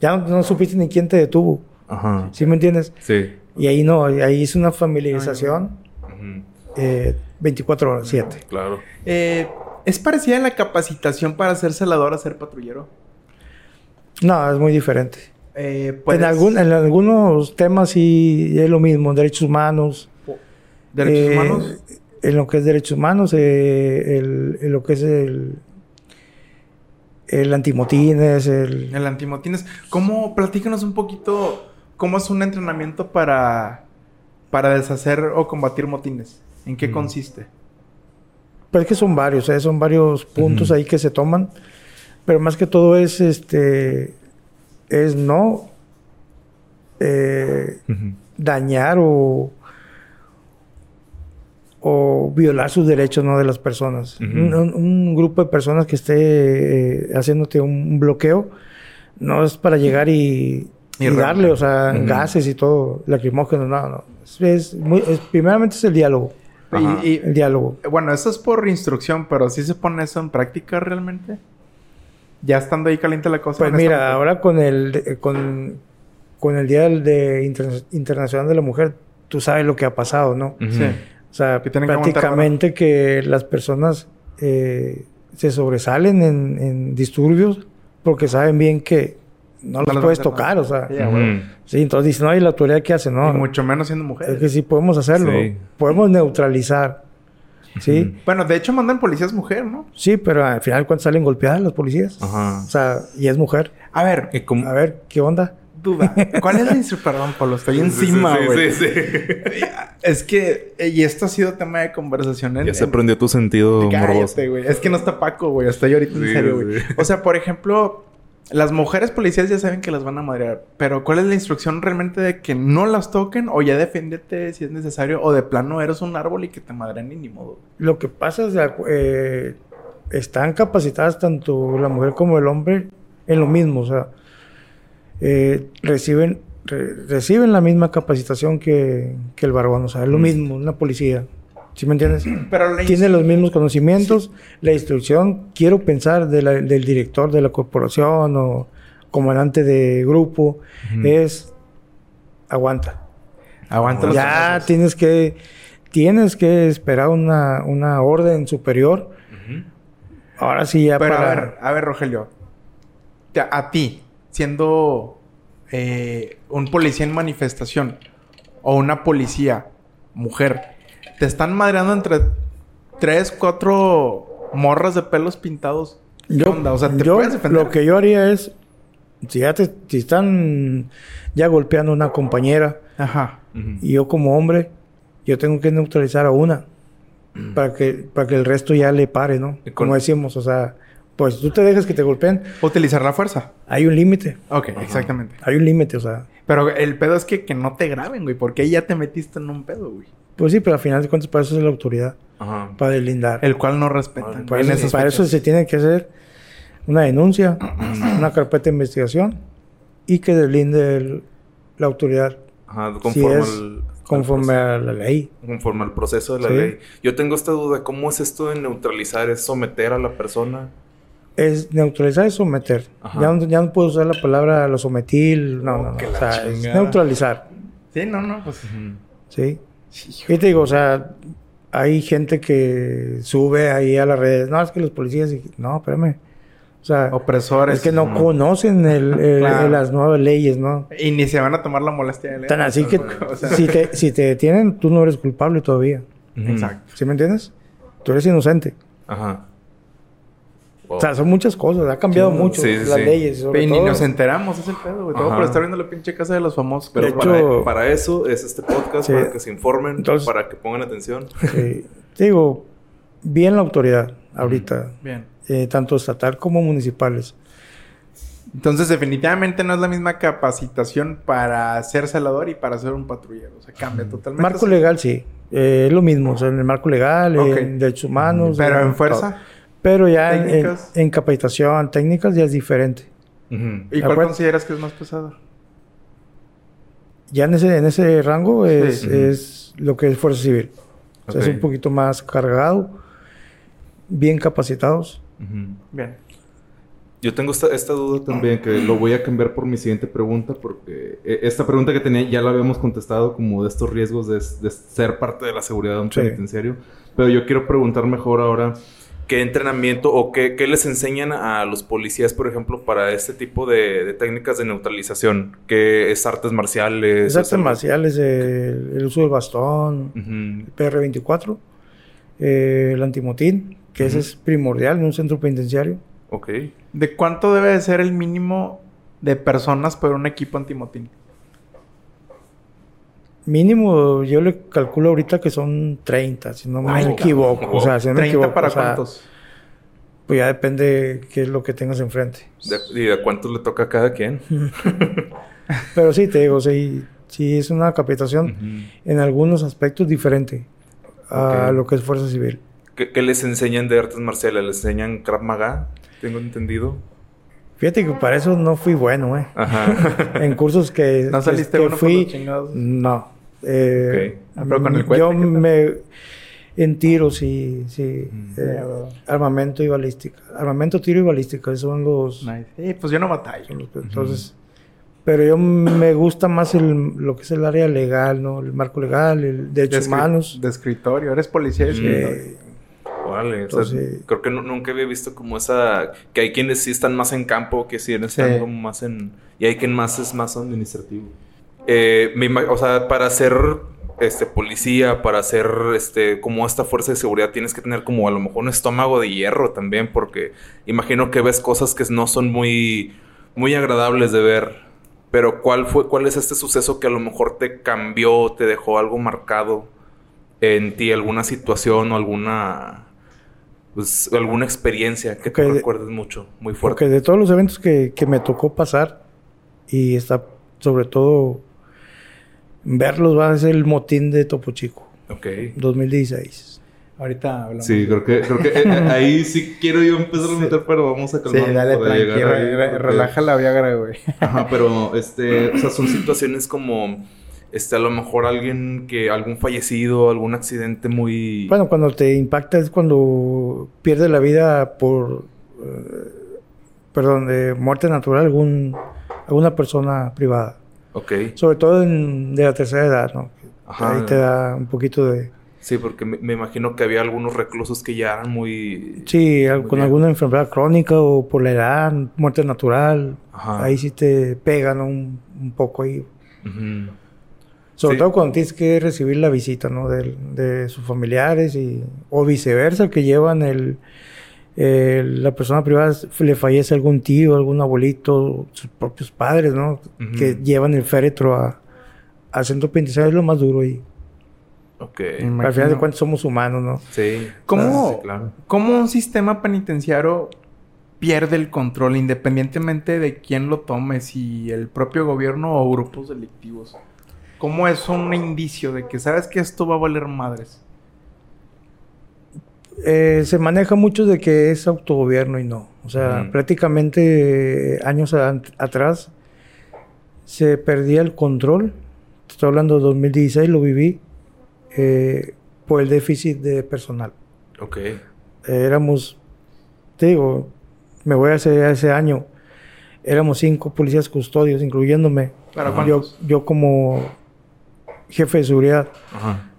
Ya no, no supiste ni quién te detuvo, Ajá. ¿sí me entiendes? Sí. Y ahí no, ahí es una familiarización Ujú. eh, 24 horas, 7. Claro. Eh, ¿Es parecida en la capacitación para ser celador a ser patrullero? No, es muy diferente. Eh, ¿puedes- En, algún, en algunos temas sí es lo mismo, derechos humanos. ¿Derechos eh, humanos? En lo que es derechos humanos, eh, el- en lo que es el, el antimotines, el... El antimotines. ¿Cómo? Platícanos un poquito cómo es un entrenamiento para, para deshacer o combatir motines. ¿En qué Mm. consiste? Pues es que son varios, eh, son varios puntos Ujú. ahí que se toman. Pero más que todo es, este, es no eh, Ujú. dañar o, o violar sus derechos ¿no? de las personas. Ujú. un, un- un grupo de personas que esté eh, haciéndote un, bloqueo no es para llegar y, Y y darle, o sea, Ujú. gases y todo, lacrimógenos, no, no. Es, es muy- es- primeramente es el diálogo. Y, y- el diálogo. bueno, eso es por instrucción, pero ¿sí se pone eso en práctica realmente? Ya estando ahí caliente la cosa. Pues mira, ahora con el con, con el Día del- de Inter- Internacional de la Mujer, tú sabes lo que ha pasado, ¿no? Sí. O sea, Que que prácticamente que las personas eh, se sobresalen en, en disturbios porque saben bien que no los puedes tocar, o sea. Sí. Sí, entonces dicen, no, ¿y la autoridad qué hace? No, Y mucho menos siendo mujer. es que sí podemos hacerlo. Sí. Podemos neutralizar. ¿Sí? Bueno, de hecho mandan policías mujer, ¿no? Sí, pero al final cuando salen golpeadas las policías. Ajá. O sea, y es mujer. A ver, ¿Y cómo? A ver, ¿qué onda? duda. ¿Cuál es la instrucción? Perdón, Pablo, estoy Sí, encima, sí, güey. Sí, sí. *laughs* Es que, eh, y esto ha sido tema de conversación en... Ya se en- aprendió tu sentido Cállate, güey. Es que no está Paco, güey. Estoy ahorita en Sí, serio, güey. sí. O sea, por ejemplo, las mujeres policías ya saben que las van a madrear. Pero ¿cuál es la instrucción realmente de que no las toquen o ya defiéndete si es necesario? O de plano eres un árbol y que te madren y ni modo. Lo que pasa es que eh, están capacitadas tanto la mujer como el hombre en lo mismo, o sea, eh, reciben re- reciben la misma capacitación que, que el varón, o sea, es lo Mm. mismo, una policía. ¿Sí me entiendes? *clears throat* Pero Tiene los mismos conocimientos, la instrucción, quiero pensar, de la- del director de la corporación o comandante de grupo, es aguanta. Aguanta Ya tienes que tienes que esperar una, una orden superior. Ahora sí ya Pero para a ver, a ver, Rogelio. A, ti, siendo eh, un policía en manifestación o una policía mujer, te están madreando entre tres, cuatro morras de pelos pintados. ¿Qué yo, onda? O sea, ¿te yo puedes defender? lo que yo haría es si ya te si están ya golpeando a una compañera Ajá. Y yo como hombre yo tengo que neutralizar a una para que para que el resto ya le pare, ¿no? Con- Como decimos, o sea, pues tú te dejas que te golpeen, Utilizar la fuerza. hay un límite, Ok, exactamente. hay un límite, o sea, Pero el pedo es que, que no te graben, güey, porque ahí ya te metiste en un pedo, güey. Pues sí, pero al final de cuentas para eso es la autoridad, Ajá. para deslindar. El cual no respetan. Para eso, para se tiene que hacer una denuncia, *clears throat* una carpeta de investigación y que deslinde el- la autoridad Ajá, Si conforme es al... conforme al a la ley. conforme al proceso de la Sí. ley. Yo tengo esta duda. ¿Cómo es esto de neutralizar? ¿Es someter a la persona? Es neutralizar y someter. Ya no, ya no puedo usar la palabra lo sometil, no, no, no. que O sea, es neutralizar, Sí, no, no, pues. ¿sí? Y te digo, o sea, hay gente que sube ahí a las redes, no, es que los policías, no, espérame. O sea, Opresores. es que no conocen el- el- Claro. las nuevas leyes, ¿no? Y ni se van a tomar la molestia de leer. Tan así que O sea, si te, si te detienen, tú no eres culpable todavía. Exacto. ¿Sí me entiendes? Tú eres inocente. Ajá. O sea, son muchas cosas. Ha cambiado Sí, mucho sí, sí, las sí. leyes. sobre Y ni todo. nos enteramos, es el pedo, güey. Todo por estar viendo la pinche casa de los famosos. Pero para, hecho- para eso es este podcast, Sí. para que se informen, Entonces- para que pongan atención. Sí. Te digo, bien la autoridad ahorita, Bien. eh, tanto estatal como municipales. Entonces, definitivamente no es la misma capacitación para ser celador y para ser un patrullero. O sea, cambia totalmente. Marco legal, sí. Eh, es lo mismo. O sea, en el marco legal, Ok. en derechos humanos. Pero en fuerza. Pero ya en, en, Técnicas. en capacitación, técnicas, ya es diferente. ¿Y cuál acuerdo. consideras que es más pesado? Ya en ese, en ese rango es, Sí. es lo que es fuerza civil. O sea, Ok. es un poquito más cargado, bien capacitados. Bien. Yo tengo esta, esta duda también que lo voy a cambiar por mi siguiente pregunta porque eh, esta pregunta que tenía ya la habíamos contestado como de estos riesgos de, de ser parte de la seguridad de un Sí. penitenciario. Pero yo quiero preguntar mejor ahora qué entrenamiento o qué, qué les enseñan a los policías, por ejemplo, para este tipo de, de técnicas de neutralización. ¿Qué es artes marciales? Es artes marciales, el, el uso del bastón, Ujú. PR-24, eh, el antimotín, que ese es primordial en un centro penitenciario. Ok. ¿De cuánto debe de ser el mínimo de personas por un equipo antimotín? Mínimo, yo le calculo ahorita que son 30, si no me equivoco. cabrón. O sea, si no me 30 equivoco. para o sea, cuántos? Pues ya depende qué es lo que tengas enfrente. De- ¿Y de cuánto le toca a cada quien? *laughs* Pero sí, te digo, sí, sí es una capacitación en algunos aspectos diferente a lo que es fuerza civil. ¿Qué, qué les enseñan de artes marciales? ¿Les enseñan Krav Maga? Tengo entendido. Fíjate que para eso no fui bueno, ¿eh? Ajá. *laughs* En cursos que, ¿No que- saliste que uno por fui, los no. Eh, pero con el yo me en tiro sí, sí, Mm. eh, armamento y balística, armamento, tiro y balística, esos son los, Nice. Sí, pues yo no batallo. los- entonces, pero yo me gusta más el, lo que es el área legal, no, el marco legal, el De, derechos escri- humanos, de escritorio. Eres policía de escritorio. eh, o sea, Entonces- creo que nu- nunca había visto como esa... Que hay quienes sí están más en campo, que sí están Sí. como más en... Y hay quien más es más administrativo. Eh, me o sea, para ser este, policía, para ser este, como esta fuerza de seguridad, tienes que tener como a lo mejor un estómago de hierro también, porque imagino que ves cosas que no son muy, muy agradables de ver. Pero ¿cuál fue, cuál es este suceso que a lo mejor te cambió, te dejó algo marcado en ti, alguna situación o alguna pues, alguna experiencia que te de- recuerdes mucho, muy fuerte? porque de todos los eventos que, que me tocó pasar y está sobre todo verlos va a ser el motín de Topo Chico, Ok. 2016. Ahorita hablamos. Sí, creo que, creo que eh, eh, ahí sí quiero yo empezar a meter, pero vamos a Sí, calmarnos dale tranquilo. re- Relaja la Viagra, güey. Ajá, pero este, *laughs* o sea, son situaciones como este a lo mejor alguien que algún fallecido, algún accidente muy Bueno, cuando te impacta es cuando pierde la vida por, eh, perdón, de muerte natural algún, alguna persona privada. Sobre todo en- de la tercera edad, ¿no? Ajá. Ahí te da un poquito de... Sí, porque me, me imagino que había algunos reclusos que ya eran muy Sí, Muy con bien. alguna enfermedad crónica o por la edad, muerte natural. Ajá. Ahí sí te pegan un, un poco ahí. Ujú. Sobre Sí. todo cuando tienes que recibir la visita, ¿no? De, de sus familiares y... O viceversa, que llevan el... el- la persona privada le fallece algún tío, algún abuelito, sus propios padres, ¿no? Que llevan el féretro a, al centro penitenciario, es lo más duro y Ok. Me al final de cuentas somos humanos, ¿no? Sí. ¿Cómo? Sí, claro. ¿Cómo un sistema penitenciario pierde el control independientemente de quién lo tome, si el propio gobierno o grupos delictivos? ¿Cómo es un indicio de que sabes que esto va a valer madres? Eh, se maneja mucho de que es autogobierno y no. O sea, prácticamente eh, años a- atrás se perdía el control. Estoy hablando de 2016, lo viví eh, por el déficit de personal. Ok. Éramos, te digo, me voy a ese, a ese año, éramos cinco policías custodios, incluyéndome. ¿Para yo, cuántos? yo como jefe de seguridad Ajá.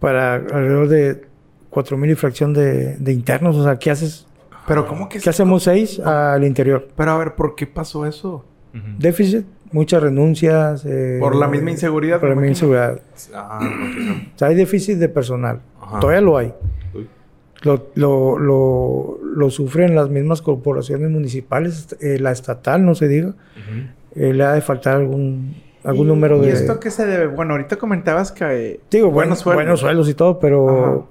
para alrededor de 4.000 y fracción de, de internos. O sea, ¿qué haces? Pero ¿cómo que ¿Qué hacemos seis al interior? Pero a ver, ¿por qué pasó eso? Déficit, muchas renuncias. eh, Por la misma inseguridad, Por la misma inseguridad. Ah, ok. O sea, hay déficit de personal. Ajá. Todavía lo hay. Lo, lo, lo, lo sufren las mismas corporaciones municipales, eh, la estatal, no se diga. Eh, le ha de faltar algún, algún ¿Y- número de... ¿Y esto qué se debe? Bueno, ahorita comentabas que... eh, Digo, buenos buenos, sueldos. buenos sueldos y todo, pero Ajá.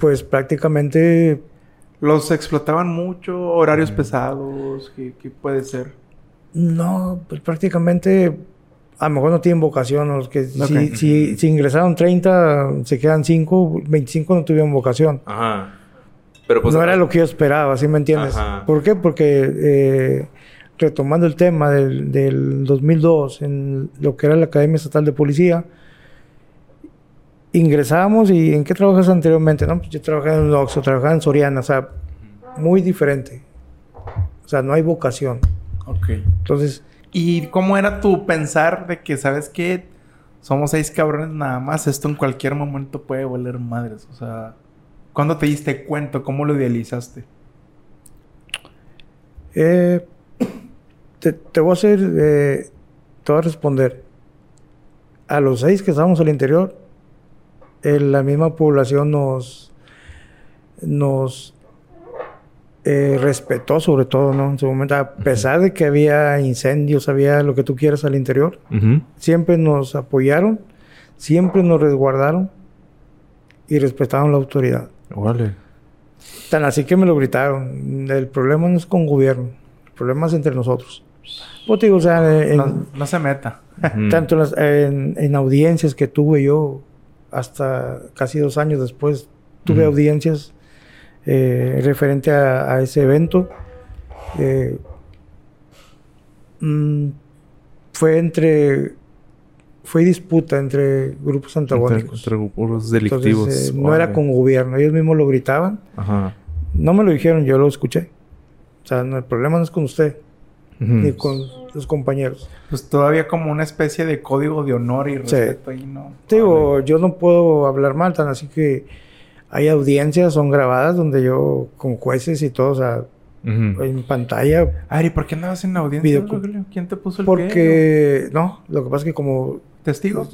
Pues prácticamente ¿Los explotaban mucho? ¿Horarios pesados? ¿Qué, qué puede ser? No, pues prácticamente a lo mejor no tienen vocación. Los que si, Ok. si, si ingresaron 30, se quedan 5, 25 no tuvieron vocación. Ajá. Pero pues... no era lo que yo esperaba, ¿sí me entiendes? Ajá. ¿Por qué? Porque eh, retomando el tema del, del 2002, en lo que era la Academia Estatal de Policía, ingresábamos y ¿en qué trabajas anteriormente? No, pues yo trabajaba en Oxxo, trabajaba en Soriana, o sea, muy diferente. O sea, no hay vocación. Ok. Entonces, ¿Y cómo era tu pensar de que, sabes qué? Somos seis cabrones nada más. Esto en cualquier momento puede valer madres. O sea, ¿cuándo te diste cuenta? ¿Cómo lo idealizaste? Eh, te, te voy a hacer, eh, te voy a responder. A los seis que estábamos al interior, eh, la misma población nos, nos eh, respetó sobre todo, ¿no? En su momento, a pesar de que había incendios, había lo que tú quieras al interior, Ujú. siempre nos apoyaron, siempre nos resguardaron y respetaron la autoridad. Órale. Tan así que me lo gritaron. El problema no es con gobierno. El problema es entre nosotros. Pues digo, o sea, en- No, no se meta. Tanto en, las- en- en audiencias que tuve yo, hasta casi dos años después, tuve audiencias eh, referente a, a ese evento. Eh, mm, fue entre... Fue disputa entre grupos antagónicos. entre grupos Entonces, delictivos. eh, no era con gobierno. Ellos mismos lo gritaban. Ajá. No me lo dijeron, yo lo escuché. O sea, no, el problema no es con usted, Ujú. ni con los compañeros. Pues todavía como una especie de código de honor y respeto ahí, ¿no? Te digo, yo no puedo hablar mal, tan así que hay audiencias, son grabadas, donde yo, con jueces y todo, o sea, Ujú. en pantalla. Ari, ¿por qué andabas en la audiencia? ¿Quién te puso el pie? Porque, no, lo que pasa es que como ¿Testigo?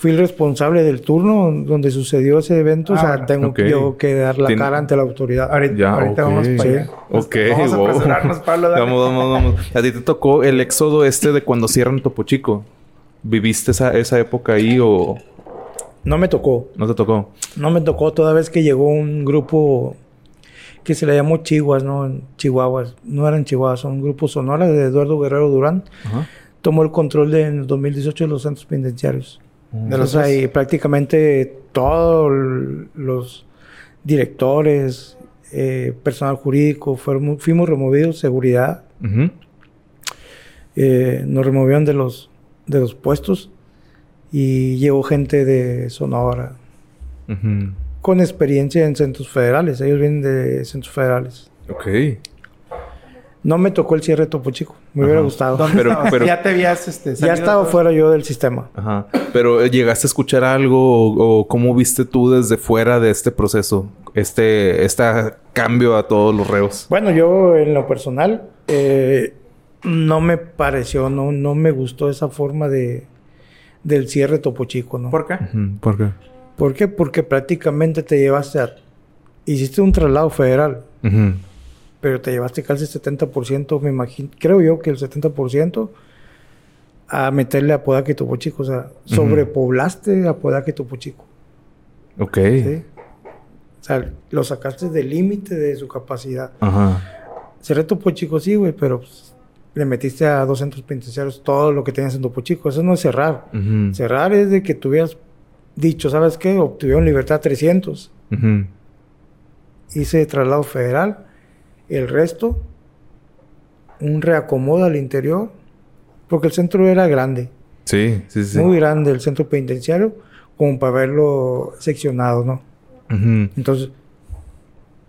Fui el responsable del turno donde sucedió ese evento, o Ah, sea, bueno. tengo yo que dar la Tien- cara ante la autoridad. Ahorita, Ya, ahorita ok. vamos para allá. Ok, Vamos a wow. apresurarnos, Pablo. dale. Vamos, vamos, vamos. A ti te tocó el éxodo este de cuando cierran Topo Chico. ¿Viviste esa, esa época ahí o No me tocó. no te tocó? No me tocó toda vez que llegó un grupo que se le llamó Chihuas, ¿no? En Chihuahuas. No eran Chihuahuas, son un grupo Sonora de Eduardo Guerrero Durán. Ajá. Tomó el control de, en el 2018 de los centros penitenciarios. Los Entonces, ahí tres. prácticamente todos los directores, eh, personal jurídico, fuimos removidos, seguridad, eh, nos removieron de los, de los puestos y llegó gente de Sonora, con experiencia en centros federales. Ellos vienen de centros federales. Ok. No me tocó el cierre de Topo Chico. Me hubiera Ajá. gustado. ¿Dónde *laughs* Pero- ya te habías este, Ya estaba todo? fuera yo del sistema. Ajá. Pero eh, llegaste a escuchar algo o, o cómo viste tú desde fuera de este proceso, este, este cambio a todos los reos. Bueno, yo en lo personal eh, no me pareció, no, no me gustó esa forma de del cierre de Topo Chico, ¿no? ¿Por qué? ¿Por qué? ¿Por qué? Porque prácticamente te llevaste a... Hiciste un traslado federal, Ujú. Pero te llevaste casi el 70%, me imagino, creo yo que el 70% a meterle a Podaca y Topo Chico. O sea, sobrepoblaste a Podaca y Topo Chico. Ok. ¿sí? O sea, lo sacaste del límite de su capacidad. Ajá. Cerré Topo Chico, sí, güey, pero pues, le metiste a dos centros penitenciarios todo lo que tenías en Topo Chico. Eso no es cerrar. Cerrar es de que tuvieras dicho, ¿sabes qué? Obtuvieron libertad 300. Ujú. Hice traslado federal. El resto, un reacomodo al interior. Porque el centro era grande. Sí, sí, sí. Muy grande el centro penitenciario. Como para verlo seccionado, ¿no? Entonces,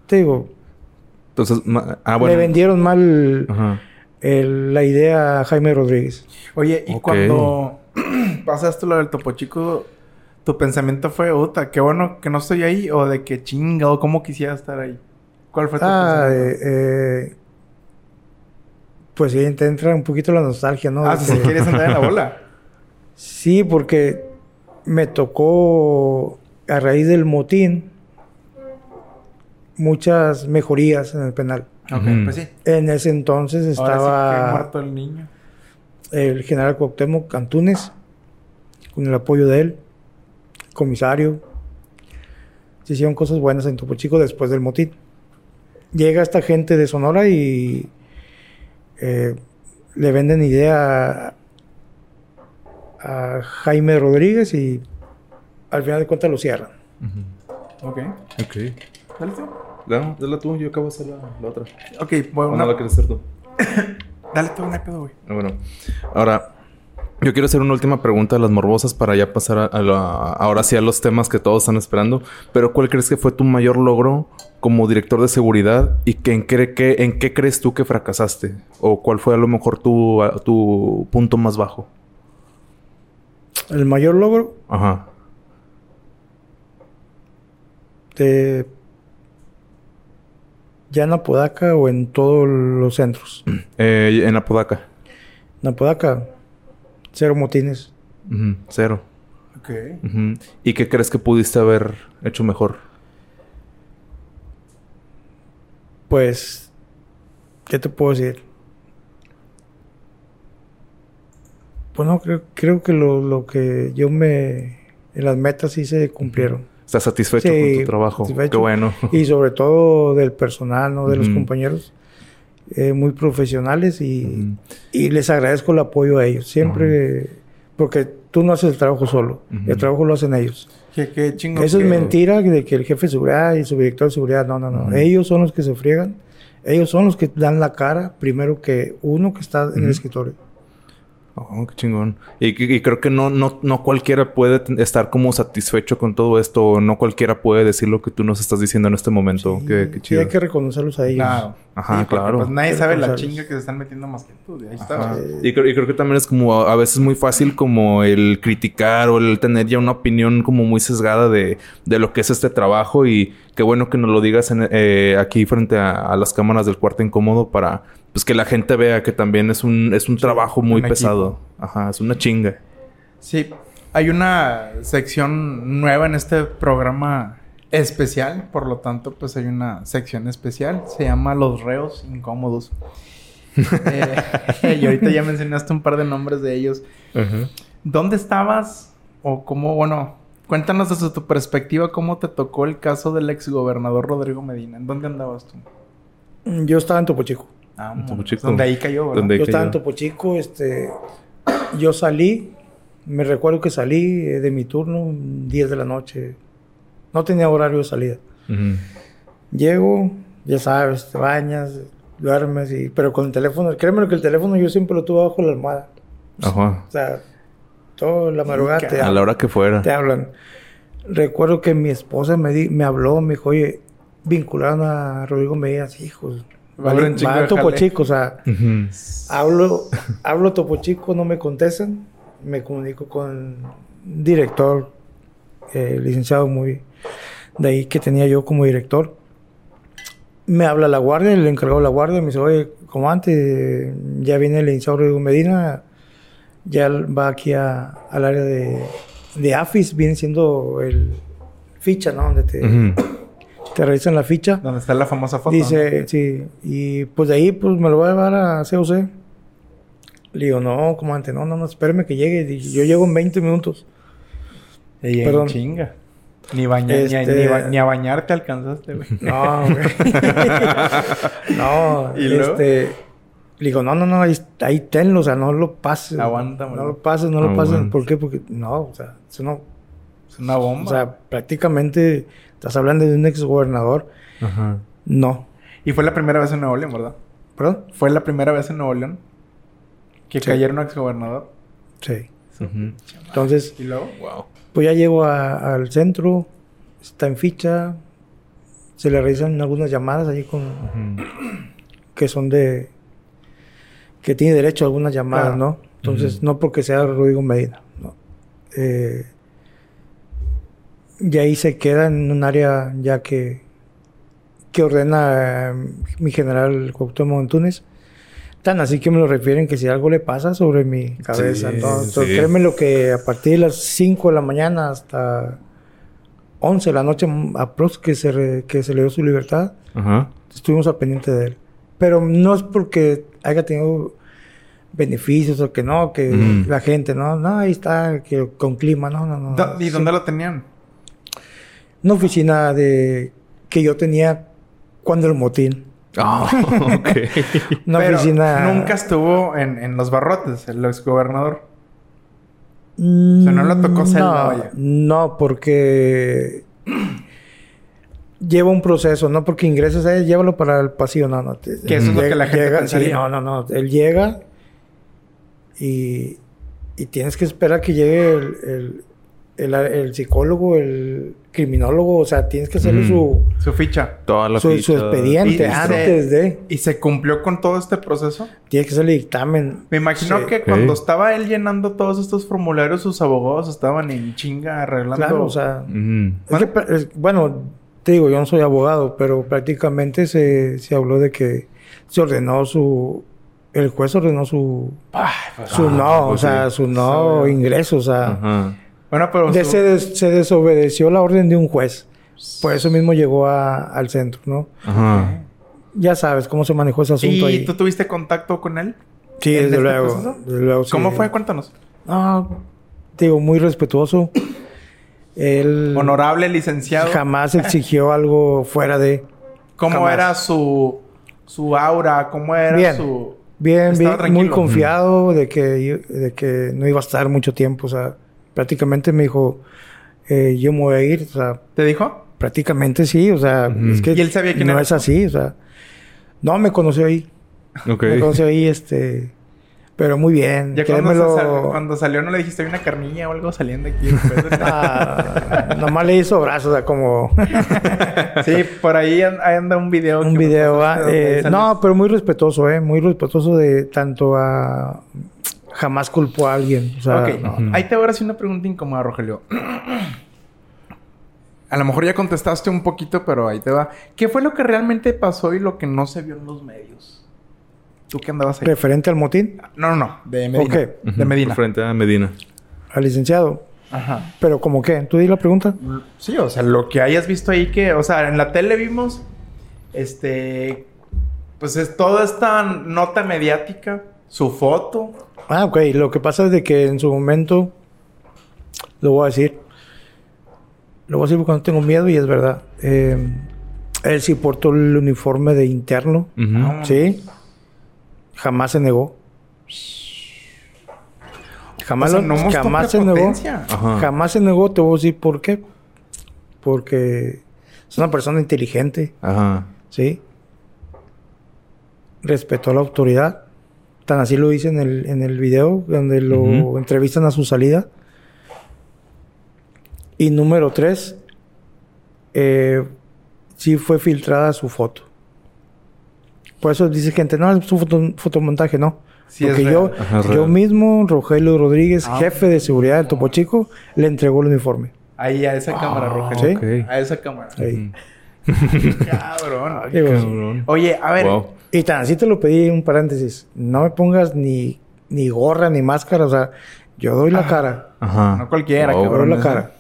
te digo, Entonces, ah, le bueno. vendieron mal el- la idea a Jaime Rodríguez. Oye, y cuando *clears throat* pasaste lo del Topo Chico, ¿tu pensamiento fue, puta, qué bueno que no estoy ahí? ¿O de que chingado, cómo quisiera estar ahí? ¿Cuál fue tu Ah, pensamiento? eh, eh, pues sí, te entra un poquito la nostalgia, ¿no? ah, si que- quieres andar en la bola. *laughs* Sí, porque me tocó a raíz del motín muchas mejorías en el penal. ok, Ujú. pues sí. En ese entonces Ahora sí que estaba muerto el niño. el general Cuauhtémoc Cantunes, con el apoyo de él, comisario. Se hicieron cosas buenas en Topo Chico después del motín. Llega esta gente de Sonora y eh, le venden idea a, a Jaime Rodríguez y al final de cuentas lo cierran. Ok. Ok. Dale tú. No, dale tú, yo acabo de hacer la, la otra. Ok, bueno, ¿O no la quieres hacer tú? *coughs* dale tú, no hay pedo, güey. Ah, Bueno, ahora yo quiero hacer una última pregunta a las morbosas para ya pasar a, a la- ahora sí a los temas que todos están esperando. Pero ¿cuál crees que fue tu mayor logro como director de seguridad y que en, qué, qué- en qué crees tú que fracasaste? ¿O cuál fue a lo mejor tu, a- tu punto más bajo? El mayor logro Ajá. de ya en Apodaca o en todos los centros. Eh, en Apodaca. En Apodaca, cero motines. Cero. Ok. ¿Y qué crees que pudiste haber hecho mejor? Pues, ¿qué te puedo decir? Bueno, creo, creo que lo, lo que yo me... En las metas sí se cumplieron. ¿Estás satisfecho Sí, con tu trabajo? satisfecho. Qué bueno. Y sobre todo del personal, ¿no? De los compañeros. Eh, muy profesionales y, Ujú. y les agradezco el apoyo a ellos. Siempre... Porque tú no haces el trabajo solo. Ujú. El trabajo lo hacen ellos. Qué, qué. Eso es mentira de que el jefe de seguridad y su director de seguridad, no, no, no. Ellos son los que se friegan. Ellos son los que dan la cara primero que uno que está en el escritorio. Oh, qué chingón. Y, y- y creo que no, no, no cualquiera puede estar como satisfecho con todo esto. o No cualquiera puede decir lo que tú nos estás diciendo en este momento. Sí, qué, chido. hay que reconocerlos a ellos. Claro. Ajá, Sí, claro. Pues nadie sabe la chinga que se están metiendo más que tú. Ahí está. Y, creo, y creo que también es como a a veces muy fácil como el criticar o el tener ya una opinión como muy sesgada de, de lo que es este trabajo y qué bueno que nos lo digas en, eh, aquí frente a, a las cámaras del cuarto incómodo para pues que la gente vea que también es un, es un trabajo muy un pesado. Ajá, es una chinga. Sí, hay una sección nueva en este programa especial, por lo tanto, pues hay una sección especial, se llama Los reos incómodos. *laughs* Eh, *laughs* y ahorita ya mencionaste un par de nombres de ellos. ¿Dónde estabas o cómo, bueno, cuéntanos desde tu perspectiva cómo te tocó el caso del exgobernador Rodrigo Medina? ¿En dónde andabas tú? Yo estaba en Topo Chico. Ah, En Topo Chico. Donde ahí cayó, ¿verdad? Donde- Yo estaba en Topo Chico, este... Yo salí, me recuerdo que salí eh, de mi turno 10 de la noche. No tenía horario de salida. Ujú. Llego, ya sabes, te bañas, duermes, y, pero con el teléfono, créeme que el teléfono yo siempre lo tuve bajo la almohada. Ajá. O sea, toda la madrugada te, A la hora que fuera. te hablan. Recuerdo que mi esposa me, di- me habló, me dijo, oye, vincularon a Rodrigo Medina, hijos. Va a Va Topo. Chico, o sea, hablo, hablo Topo Chico, no me contestan, me comunico con un director, eh, licenciado muy, de ahí que tenía yo como director. Me habla la guardia, el encargado de la guardia, me dice, oye, comandante, ya viene el licenciado Rodrigo Medina, ya va aquí a- al área de, de AFIS, viene siendo el ficha, ¿no? Donde te, *clears throat* te revisan la ficha. Donde está la famosa foto. Dice, sí, y pues de ahí pues me lo voy a llevar a COC. Le digo, no, comandante, no, no, no, espérame que llegue. Yo llego en 20 minutos. Y en Perdón. chinga. Ni, baña- ni a- Este- ni, ba- ni a bañarte alcanzaste, güey. No, güey. *laughs* *laughs* no, ¿Y luego? Le digo, no, no, no, ahí, ahí tenlo, o sea, no lo pases. Aguántame. No lo pases, no lo Ah, pases. ¿Por qué? Porque, no, o sea, eso no. Es una bomba. O sea, prácticamente estás hablando de un ex gobernador. Ajá. No. y fue la primera vez en Nuevo León, ¿verdad? ¿Perdón? Fue la primera vez en Nuevo León que Sí. cayeron un exgobernador. Sí. Entonces, Y luego, Wow. Pues ya llego a- al centro, está en ficha, se le realizan algunas llamadas allí con que son de que tiene derecho a algunas llamadas, Claro. ¿no? Entonces, no porque sea Rodrigo Medina, ¿no? Eh, y ahí se queda en un área ya que que ordena eh, mi general Cuauhtémoc Antunes. Tan así que me lo refieren que si algo le pasa sobre mi cabeza. Sí, ¿no? Entonces, sí. créeme lo que a partir de las 5 de la mañana hasta 11 de la noche, mm, aprox que se, re- que se le dio su libertad, Ajá. estuvimos al pendiente de él. Pero no es porque haya tenido beneficios o que no, que la gente, no, no, ahí está, que con clima, no, no, no. ¿dó- ¿y Sí. dónde lo tenían? Una oficina de que yo tenía cuando el motín. Ah, *laughs* ok. *laughs* Una Pero oficina. nunca estuvo en, en los barrotes, el exgobernador. sea, no le tocó no, vaya. no, porque lleva un proceso, no porque ingreses a él, llévalo para el pasillo, no, no. te- Que eso es lo que la gente llega- pensaría. sí, no, no, no. Él llega y, y tienes que esperar que llegue el, el, el- el psicólogo, el criminólogo, o sea, tienes que hacerle Mm. su, Su ficha. Toda la su, su ficha. expediente Y- se- antes de. ¿Y se cumplió con todo este proceso? Tienes que hacerle dictamen. Me imagino Sí. que cuando estaba él llenando todos estos formularios, sus abogados estaban en chinga arreglando. Claro, o sea. Es que, es- bueno, te digo, yo no soy abogado, pero prácticamente se, se habló de que se ordenó su... El juez ordenó su... su ah, no, pues o sea, sí. su no Sabe. ingreso, o sea... Ajá. Bueno, pero de- su- se, des- se desobedeció la orden de un juez. Por eso mismo llegó a- al centro, ¿no? Ajá. Ya sabes cómo se manejó ese asunto ¿Y ahí. tú tuviste contacto con él? Sí, desde este luego. desde luego, sí. ¿Cómo fue? Cuéntanos. Ah, te digo, muy respetuoso. Él Honorable licenciado. jamás exigió algo fuera de... ¿Cómo jamás. era su, su aura? ¿Cómo era Bien. su...? Bien, bien, muy confiado de que, de que no iba a estar mucho tiempo. O sea, prácticamente me dijo, eh, yo me voy a ir. O sea, ¿Te dijo? prácticamente sí. O sea, es que ¿Y él sabía quién no era? es así. O sea, no me conoció ahí. Me conoció ahí, este... Pero muy bien. Ya cuando, sal- cuando salió no le dijiste una carnilla o algo saliendo aquí. de- *laughs* ah, nomás le hizo brazos, o sea, como *laughs* sí, por ahí an- ahí anda un video. un que video. pasaste ah, eh, no, pero muy respetuoso, ¿eh? Muy respetuoso de tanto a... Jamás culpó a alguien. O sea, no. Ahí te voy a hacer una pregunta incómoda, Rogelio. *clears throat* A lo mejor ya contestaste un poquito, pero ahí te va. ¿Qué fue lo que realmente pasó y lo que no se vio en los medios? ¿Tú qué andabas ahí? Referente al motín, No, no, no. De Medina. Ok. Ujú. De Medina. Frente a Medina. al licenciado. Ajá. Pero como qué, tú di la pregunta. Sí, o sea, lo que hayas visto ahí que... O sea, en la tele vimos... Este... Pues es toda esta nota mediática. Su foto. Ah, ok. Lo que pasa es de que en su momento, lo voy a decir, lo voy a decir porque no tengo miedo y es verdad. Eh, él sí portó el uniforme de interno. Ah, ¿sí? Jamás se negó. Jamás, O sea, lo- no mostró jamás se negó. Ajá. Jamás se negó. Te voy a decir por qué. Porque es una persona inteligente, Ajá. ¿sí? Respetó la autoridad. Tan así lo dice en el, en el video donde lo entrevistan a su salida. Y número tres, eh, sí fue filtrada su foto. Por eso dice gente, no, es un foto- fotomontaje, no. Sí, Porque yo, Ajá, yo mismo, Rogelio Rodríguez, Ah. jefe de seguridad del Topo Chico, le entregó el uniforme. Ahí a esa cámara, Rogelio. ¿sí? Ok. A esa cámara. Ahí. *laughs* Cabrón. Digo, Cabrón. Oye, a ver. Wow. Y tan así te lo pedí un paréntesis. No me pongas ni, ni gorra ni máscara. O sea, yo doy la cara. Ajá. No cualquiera, Wow. Doy cabrón. la cara.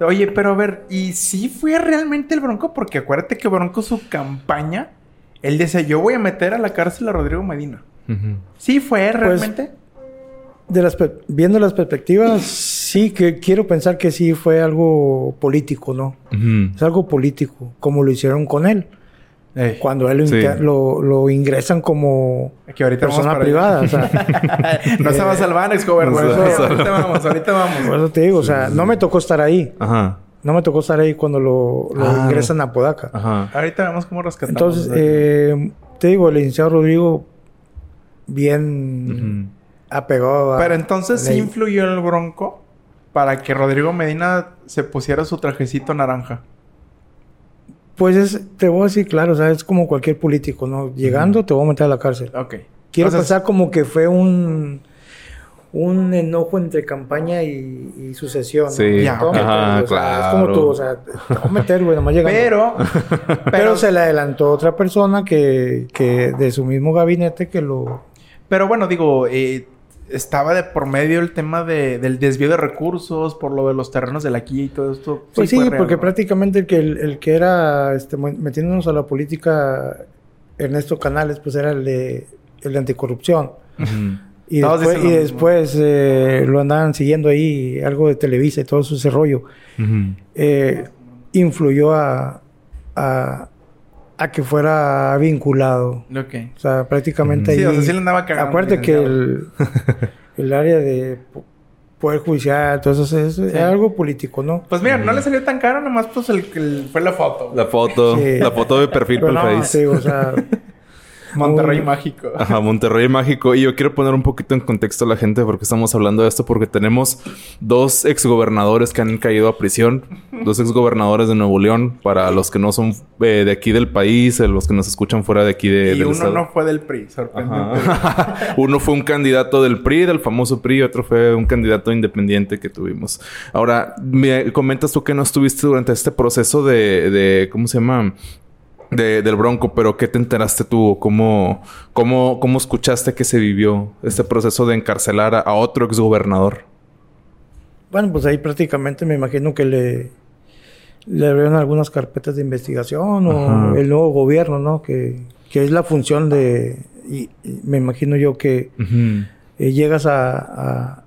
Oye, pero a ver, ¿y si fue realmente el Bronco? Porque acuérdate que Bronco, su campaña, él decía, yo voy a meter a la cárcel a Rodrigo Medina. ¿Sí fue Pues, realmente? De las viendo las perspectivas, sí que quiero pensar que sí fue algo político, ¿no? Es algo político, como lo hicieron con él. Eh, Cuando él lo, Sí. inter- lo, lo ingresan como que ahorita persona privada. O sea, allá. *laughs* no se va a salvar, ex No se va a salvar. Ahorita vamos, ahorita vamos. por eso te digo, o sea, no me tocó estar ahí. Ajá. No me tocó estar ahí cuando lo, lo Ah. ingresan a Podaca. Ajá. Ahorita vemos cómo rescatamos. Entonces, eh, te digo, el licenciado Rodrigo bien apegado a... Pero entonces sí influyó el Bronco para que Rodrigo Medina se pusiera su trajecito naranja. Pues es, te voy a decir claro, o sea, es como cualquier político, ¿no? Llegando te voy a meter a la cárcel. Ok. Quiero O sea, pensar como que fue un un enojo entre campaña y, y sucesión. ¿no? Sí. Ya, Te voy a meter, ajá, o sea, Es claro. como tú, o sea, te voy a meter, güey, nomás llegando. Pero, *laughs* Pero, pero, se le adelantó otra persona que, que de su mismo gabinete que lo... pero bueno, digo, eh, estaba de por medio el tema de, del desvío de recursos por lo de los terrenos de la quilla y todo esto. Pues sí, real, porque ¿no? prácticamente el que, el, el que era este, metiéndonos a la política, Ernesto Canales, pues era el de, el de anticorrupción. Y Todos después, y eh, lo andaban siguiendo ahí, algo de Televisa y todo ese rollo. Eh, influyó a, a, a que fuera vinculado. Ok. O sea, prácticamente Sí, ahí... o sea, sí le andaba cagando. Acuérdate que el, *laughs* el área de po- Poder Judicial, todo eso es, es Sí. algo político, ¿no? Pues mira, no le salió tan caro, nomás pues el, el- fue la foto. La foto, Sí. la foto de perfil Pero para el no, Face. sí, o sea... *laughs* Monterrey mágico. Ajá, Monterrey mágico. Y yo quiero poner un poquito en contexto a la gente porque estamos hablando de esto, porque tenemos dos exgobernadores que han caído a prisión, dos exgobernadores de Nuevo León, para los que no son eh, de aquí del país, eh, los que nos escuchan fuera de aquí de, y del uno estado. no fue del PRI, sorprendente. *laughs* Uno fue un candidato del PRI, del famoso PRI, y otro fue un candidato independiente que tuvimos. Ahora, me comentas tú que no estuviste durante este proceso de, de ¿cómo se llama? De- del Bronco, pero ¿qué te enteraste tú? ¿Cómo, cómo, ¿Cómo escuchaste que se vivió este proceso de encarcelar a, a otro exgobernador? Bueno, pues ahí prácticamente me imagino que le, le abrieron algunas carpetas de investigación o Ajá. el nuevo gobierno, ¿no? Que, que es la función de... Y, y me imagino yo que eh, llegas a, a-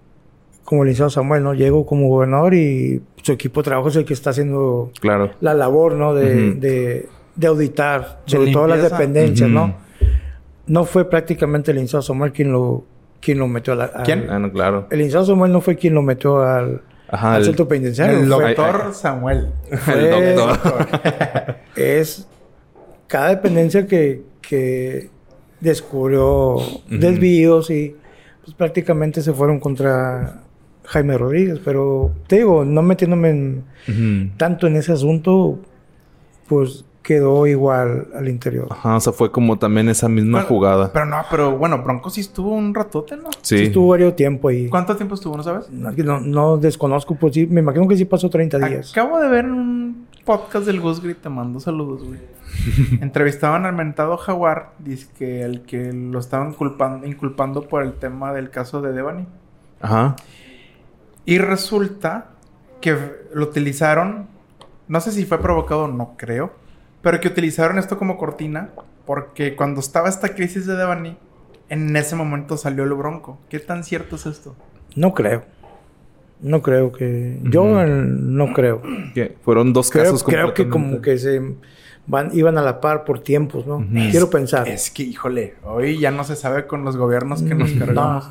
Como el licenciado Samuel, ¿no? Llego como gobernador y su equipo de trabajo es el que está haciendo Claro. la labor, ¿no? De, de auditar, De sobre todo las limpieza. dependencias. ¿no? No fue prácticamente el licenciado Samuel quien lo, quien lo metió a la... al- ¿Quién? Ah, no, claro. El licenciado Samuel no fue quien lo metió al, Ajá. al el- centro penitenciario. El fue- doctor Samuel. *laughs* el doctor. *laughs* es cada dependencia que, que descubrió desvíos y pues prácticamente se fueron contra Jaime Rodríguez. Pero te digo, no metiéndome en- tanto en ese asunto, pues quedó igual al interior. Ajá, o sea, fue como también esa misma jugada. Pero no, pero bueno, Bronco sí estuvo un ratote, ¿no? Sí. Sí estuvo varios tiempo ahí. ¿Cuánto tiempo estuvo, no sabes? No, no- no desconozco, pues sí, me imagino que sí pasó 30 días. Acabo de ver un podcast del Gus Grit, te mando saludos, güey. *laughs* Entrevistaban al mentado Jaguar, dice que el que lo estaban culpando, inculpando por el tema del caso de Devani. Ajá. Y resulta que lo utilizaron, no sé si fue provocado o no creo, pero que utilizaron esto como cortina porque cuando estaba esta crisis de Devani, en ese momento salió el bronco. ¿Qué tan cierto es esto? No creo. No creo que... Yo no creo. Que Fueron dos Creo, casos creo que como que se van, iban a la par por tiempos, ¿no? Ujú. Quiero pensar. Es que, híjole, hoy ya no se sabe con los gobiernos que nos Mm, cargamos.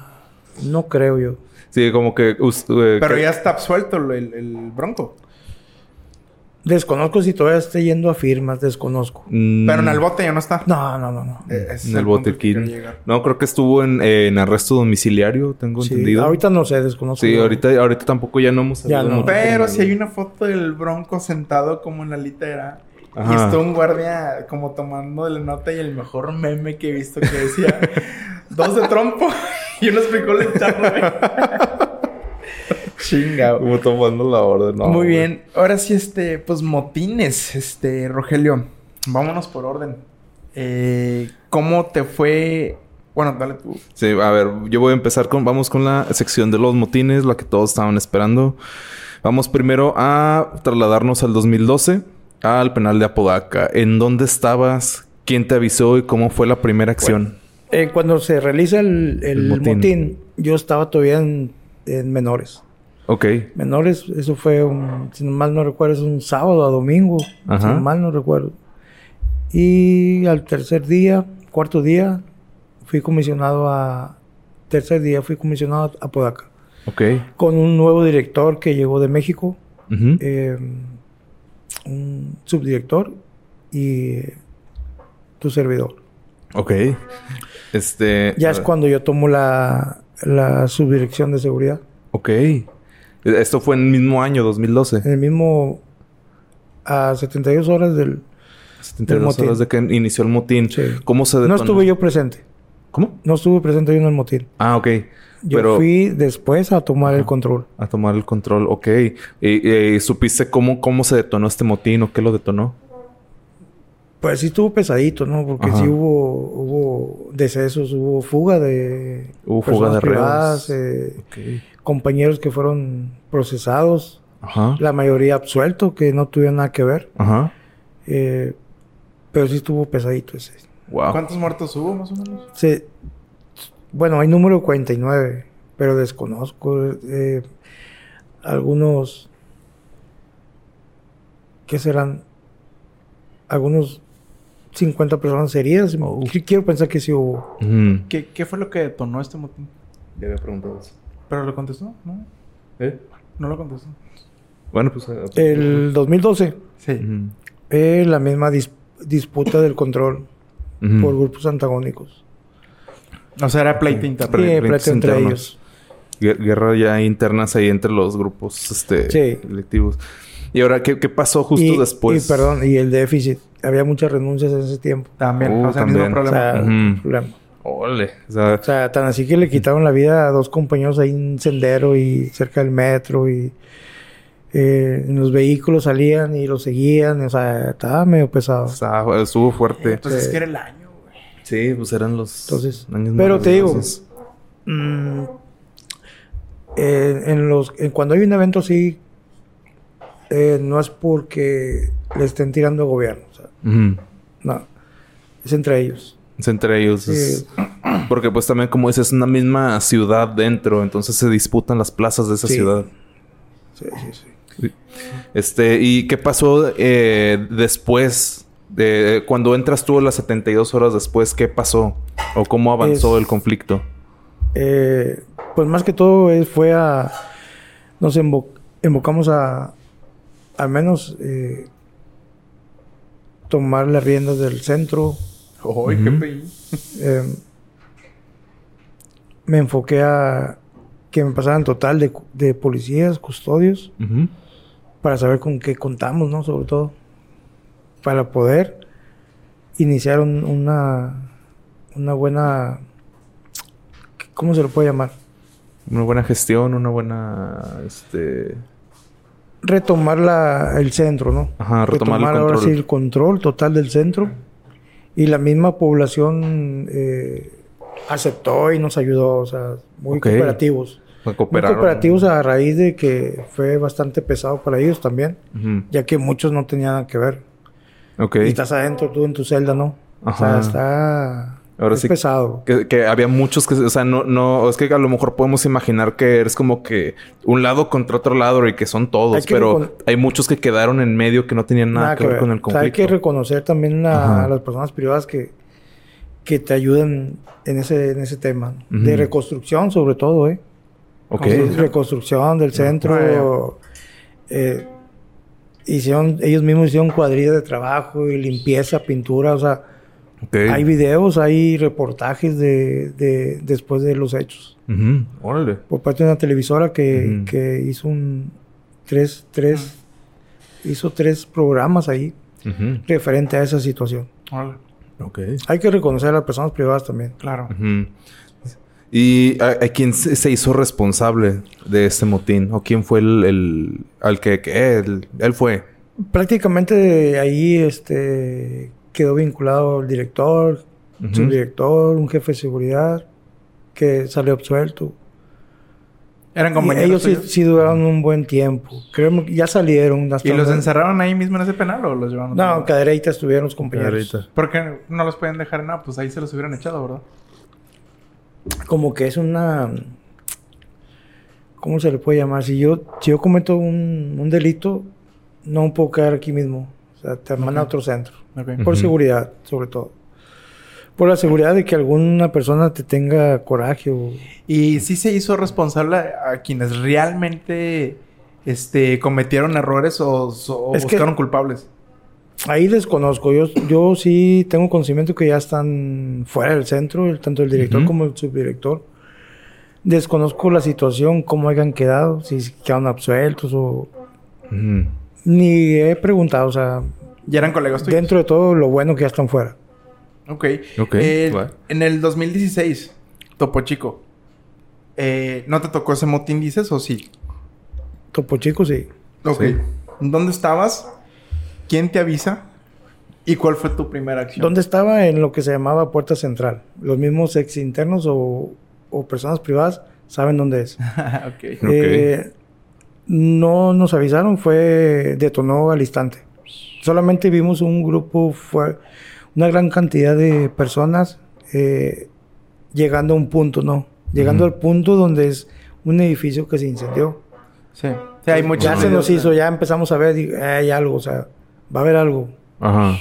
No, no creo yo. Sí, como que... eh, Pero que- ya está absuelto el, el bronco. Desconozco si todavía esté yendo a firmas, desconozco. Mm, Pero en el bote ya no está. No, no, no, no. Eh, En el al que botequín. No, creo que estuvo en, eh, en arresto domiciliario, tengo Sí, entendido. ahorita no sé, desconozco. Sí, ahorita, ahorita tampoco ya no hemos Ya no. Pero si hay una foto del bronco sentado como en la litera. Y está un guardia como tomando la nota y el mejor meme que he visto que decía dos de trompo *laughs* y unos frijoles charros. *laughs* Chinga. *laughs* Como tomando la orden. no, Muy güey. bien. Ahora sí, este, pues motines, este, Rogelio. Vámonos por orden. Eh, ¿Cómo te fue? Bueno, dale tú. Sí, a ver, yo voy a empezar con... Vamos con la sección de los motines, la que todos estaban esperando. Vamos primero a trasladarnos al 2012, al penal de Apodaca. ¿En dónde estabas? ¿Quién te avisó y cómo fue la primera acción? Eh, cuando se realiza el, el El motín. motín. yo estaba todavía en, en menores. Ok. Menores, eso fue un, si mal no recuerdo, es un sábado a domingo. Ajá. Si mal no recuerdo. Y al tercer día, cuarto día, fui comisionado a... Tercer día fui comisionado a Podaca. Ok. Con un nuevo director que llegó de México. Eh, un subdirector y tu servidor. Ok. Este... Ya es cuando yo tomo la, la subdirección de seguridad. Ok. Esto fue en el mismo año, 2012. En el mismo... A 72 horas del... 72 motín. horas de que inició el motín. Sí. ¿Cómo se No detonó? estuve yo presente. ¿Cómo? No estuve presente yo en el motín. Ah, ok. Yo Pero fui después a tomar el control. a tomar el control. Ok. ¿Y, y supiste cómo, cómo se detonó este motín o qué lo detonó? Pues sí estuvo pesadito, ¿no? Porque Ajá. sí hubo, hubo decesos, hubo fuga de... Hubo fuga de privadas, eh, compañeros que fueron procesados. Ajá. La mayoría absuelto, que no tuvieron nada que ver. Ajá. Eh, pero sí estuvo pesadito ese. Wow. ¿Cuántos muertos hubo, más o menos? Se- bueno, hay número 49, pero desconozco. eh, algunos... ¿Qué serán? Algunos 50 personas heridas. Oh. Qu- Quiero pensar que sí hubo. Ujú. ¿Qué, qué fue lo que detonó este motín? Ya había preguntado eso. ¿Pero lo contestó? No, ¿Eh? no lo contestó. Bueno, pues... eh, El 2012, Sí. Ujú. eh, la misma dis- disputa del control por grupos antagónicos. O sea, era pleito interno. Sí, pleito entre ellos. Guer- Guerra ya internas ahí entre los grupos este, Sí. electivos. Y ahora, ¿qué, qué pasó justo y, después? Y perdón, y el déficit. Había muchas renuncias en ese tiempo. También. Uh, o sea, también. mismo O problema. sea, Ujú. problema. Ole. O sea, O sea, tan así que le quitaron la vida a dos compañeros ahí en Sendero y cerca del metro y eh, en los vehículos salían y los seguían. O sea, estaba medio pesado. estaba- estuvo fuerte. Pues es Sí. que era el año, güey. Sí, pues eran los Entonces, años pero te digo. Mm, eh, en los, en cuando hay un evento así, eh, no es porque le estén tirando al gobierno. No, es entre ellos. Es entre ellos. Sí. es- Porque pues también, como dices, es una misma ciudad dentro. Entonces se disputan las plazas de esa Sí. ciudad. Sí, sí, sí. Este, ¿y qué pasó eh, después? De, cuando entras tú las 72 horas después, ¿qué pasó? ¿O cómo avanzó Es- el conflicto? Eh, pues más que todo eh, fue a... Nos invo- invocamos a al menos eh, tomar las riendas del centro. ¡Ay, qué peí! Eh, me enfoqué a que me pasaran total de, policías, custodios, para saber con qué contamos, ¿no? Sobre todo. Para poder iniciar un- una, una buena... ¿Cómo se lo puede llamar? Una buena gestión, una buena... Este... retomar la, el centro, ¿no? Ajá, retomar el ahora control. sí el control total del centro. Y la misma población eh, aceptó y nos ayudó, o sea, muy Ok. cooperativos. Muy cooperativos a raíz de que fue bastante pesado para ellos también, ya que muchos no tenían nada que ver. Ok. Y estás adentro tú en tu celda, ¿no? O Ajá. sea, está Ahora es sí- pesado. Que, que había muchos que, o sea, no, no, es que a lo mejor podemos imaginar que eres como que un lado contra otro lado y que son todos, Hay que pero hay muchos que quedaron en medio que no tenían nada, que, ver con el O sea, hay conflicto. que reconocer también a, las personas privadas que, que te ayudan en ese, en ese tema. De reconstrucción, sobre todo, ¿eh? ok. Reconstrucción del centro. eh, hicieron, ellos mismos hicieron cuadrillas de trabajo y limpieza, pintura. O sea, hay videos, hay reportajes de, de después de los hechos. Órale. Por parte de una televisora que, que hizo un tres, tres, hizo tres programas ahí referente a esa situación. Órale. Hay que reconocer a las personas privadas también. Claro. ¿Y a, a quién se, se hizo responsable de este motín? ¿O quién fue el, el- al que, que él, él fue? Prácticamente ahí este, quedó vinculado el director, Ujú. subdirector, un jefe de seguridad que salió absuelto. Eran Y compañeros ellos sí, duraron un buen tiempo. Creo que ya salieron. ¿Y los encerraron ahí mismo en ese penal o los llevaron? No, lugar? cadereitas estuvieron los compañeros. Cadereyta. ¿Por qué no los pueden dejar en nada? Pues ahí se los hubieran echado, ¿verdad? Como que es una... ¿Cómo se le puede llamar? Si yo, si yo cometo un, un delito, no puedo quedar aquí mismo. O sea, te mandan a otro centro. Ok. Por Ujú. seguridad, sobre todo. Por la seguridad de que alguna persona te tenga coraje o... Y sí se hizo responsable a quienes realmente este, cometieron errores o, o Es que- buscaron culpables. Ahí desconozco. Yo, yo sí tengo conocimiento que ya están fuera del centro, tanto el director Ujú. como el subdirector. Desconozco la situación, cómo hayan quedado, si quedaron absueltos o... Ujú. Ni he preguntado, o sea, ¿Ya eran colegas tuyos? dentro de todo lo bueno que ya están fuera. Ok. Ok, Eh, en el 2016, Topo Chico. eh, ¿No te tocó ese motín, dices, o sí? Topo Chico, sí. Ok. Sí. ¿Dónde estabas? ¿Quién te avisa? ¿Y cuál fue tu primera acción? ¿Dónde estaba? En lo que se llamaba Puerta Central. Los mismos ex internos o, o personas privadas saben dónde es. *laughs* ok. Ok. Eh, no nos avisaron, fue detonó al instante. Solamente vimos un grupo, fue una gran cantidad de personas eh, llegando a un punto, ¿no? Llegando al punto donde es un edificio que se incendió. Sí. Sí, hay muchos Ya se nos hizo, ya empezamos a ver, digo, eh, hay algo, o sea, va a haber algo. Ajá.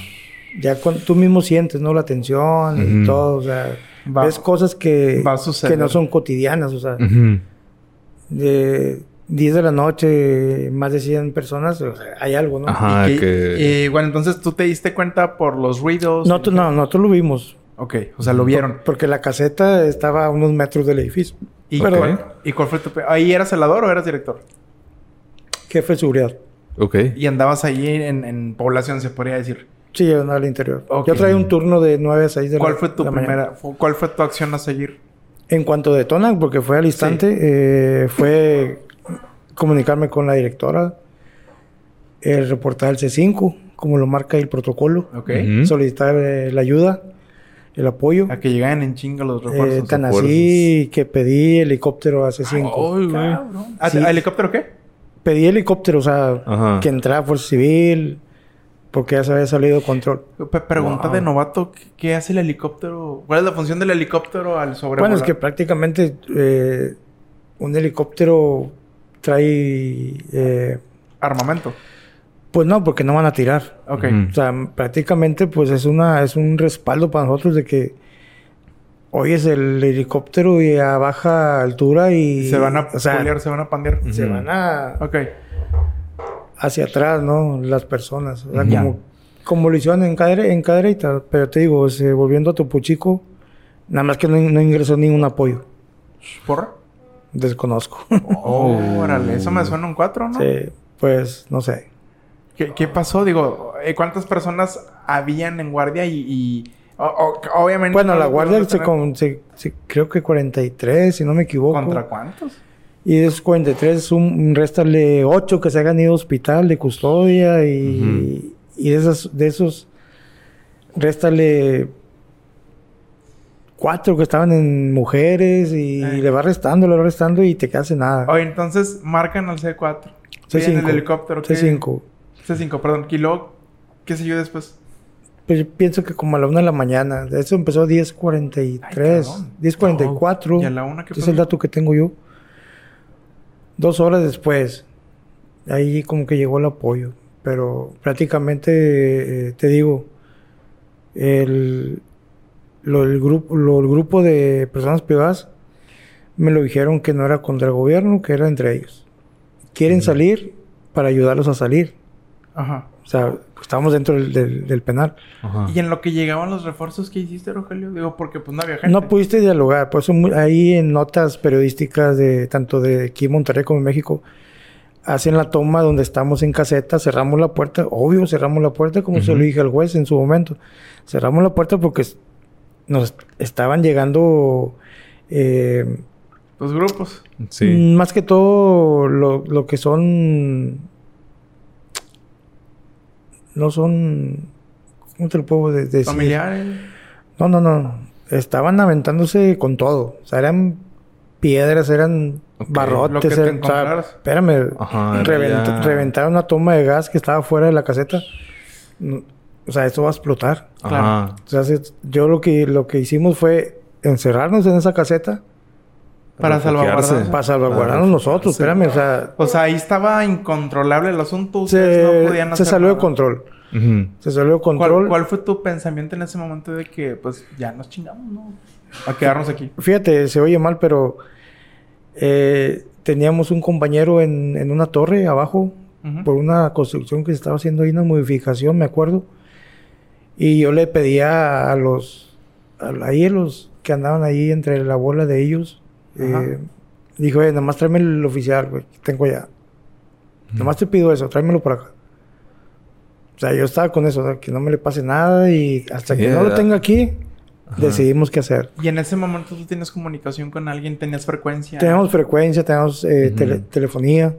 ya cuando tú mismo sientes, ¿no? La tensión y todo, o sea, Va- ves cosas que, va a suceder. que no son cotidianas, o sea, de 10 de la noche, más de 100 personas, o sea, hay algo, ¿no? Ajá, Y, que... y, bueno, entonces tú te diste cuenta por los ruidos. Nosotros, no, nosotros lo vimos. Ok, o sea, lo vieron. Porque la caseta estaba a unos metros del edificio. ¿Y, Pero- cuál, ¿Y cuál fue tu... ¿Ahí eras celador o eras director? Jefe de seguridad. Ok. Y andabas ahí en, en población, se podría decir. Sí, yo andaba al interior. Yo traía un turno de 9 a 6 de la ¿Cuál fue tu primera... ¿Cuál fue tu acción a seguir? En cuanto detonan, porque fue al instante, eh, fue comunicarme con la directora, el reportar el C5, como lo marca el protocolo, solicitar eh, la ayuda, el apoyo. A que llegaran en chinga los Eh, refuerzos. tan refuerzos. así que pedí helicóptero a C5. Ay, güey. Cabrón. ¿A- Sí. a helicóptero qué? Pedí helicóptero, o sea, Ajá. que entrara Fuerza Civil, porque ya se había salido control. Pregunta Wow. de novato, ¿qué, qué hace el helicóptero? ¿Cuál es la función del helicóptero al sobrevolar? Bueno, es que prácticamente eh, un helicóptero trae... eh, Armamento. pues no, porque no van a tirar. Ok. Ujú. O sea, prácticamente pues es una es un respaldo para nosotros de que hoy es el helicóptero y a baja altura y Se van a o sea, pulear, se van a pandear. se van a Ok. hacia atrás, ¿no? Las personas, o sea, Ya. como como lo hicieron en cadre, en Cadereyta, pero te digo, volviendo a Topo Chico, nada más que no, no ingresó ningún apoyo, ¿Porra? Desconozco. Oh, órale. Eso me suena un 4, ¿no? Sí, pues no sé. ¿Qué, qué pasó? Digo, eh, ¿cuántas personas habían en guardia y... y- o- o- obviamente... Bueno, no la guardia se, con- se- se- creo que 43, si no me equivoco. ¿Contra cuántos? Y de esos 43, un, réstale 8 que se hayan ido a hospital de custodia y, y de, esas, de esos, réstale 4 que estaban en mujeres y Eh. le va restando, le va restando y te quedas en nada. Oye, entonces marcan al C4. Piden C5. el helicóptero. ¿qué? C5. C5, perdón. ¿Y luego qué siguió después? Pues yo pienso que como a la 1 de la mañana. Eso empezó a Ay, 10.43, cabrón. 10.44. ¿Y a la una qué es el dato que tengo yo. Dos horas después, ahí como que llegó el apoyo. Pero prácticamente, eh, te digo, el, lo- el, grupo, lo- el grupo de personas privadas me lo dijeron que no era contra el gobierno, que era entre ellos. Quieren salir para ayudarlos a salir. Ajá. O sea, estábamos dentro del, del- del penal. Ajá. ¿Y en lo que llegaban los refuerzos que hiciste, Rogelio? Digo, porque pues no había gente. No pudiste dialogar, por eso ahí en notas periodísticas de tanto de aquí en Monterrey como en México hacen la toma donde estamos en caseta, cerramos la puerta, obvio cerramos la puerta como se lo dije al juez en su momento, cerramos la puerta porque nos estaban llegando eh, Los grupos. Sí. más que todo lo, lo que son no son ¿cómo te lo puedo de- decir? Familiares. No, no, no. Estaban aventándose con todo. O sea, eran piedras, eran Ok. Lo que barrotes. te eran- o sea, espérame. Ajá, revent-. Reventaron una toma de gas que estaba fuera de la caseta. O sea, esto va a explotar. Ajá. O sea, se- yo lo que, lo que hicimos fue encerrarnos en esa caseta Para Refugiarse. salvaguardar. para salvaguardarnos Ah, nosotros. sí. Espérame, o sea, O sea, ahí estaba incontrolable el asunto. Ustedes no se, salió de control. Se salió de ¿Cuál, control. cuál fue tu pensamiento en ese momento de que, pues, ya nos chingamos, ¿no? A quedarnos aquí. Fíjate, se oye mal, pero eh, teníamos un compañero en, en una torre abajo por una construcción que se estaba haciendo ahí, una modificación, me acuerdo. Y yo le pedía a los, a, ahí a los que andaban ahí entre la bola de ellos, eh, dijo, oye, nada más tráeme el oficial, güey, que tengo ya. Nada más te pido eso, tráemelo por acá. O sea, yo estaba con eso, o sea, que no me le pase nada y hasta Sí, que no lo tenga aquí, Ajá. decidimos qué hacer. Y en ese momento tú tienes comunicación con alguien, tenías frecuencia. Tenemos frecuencia, tenemos eh, Ujú. tele- telefonía.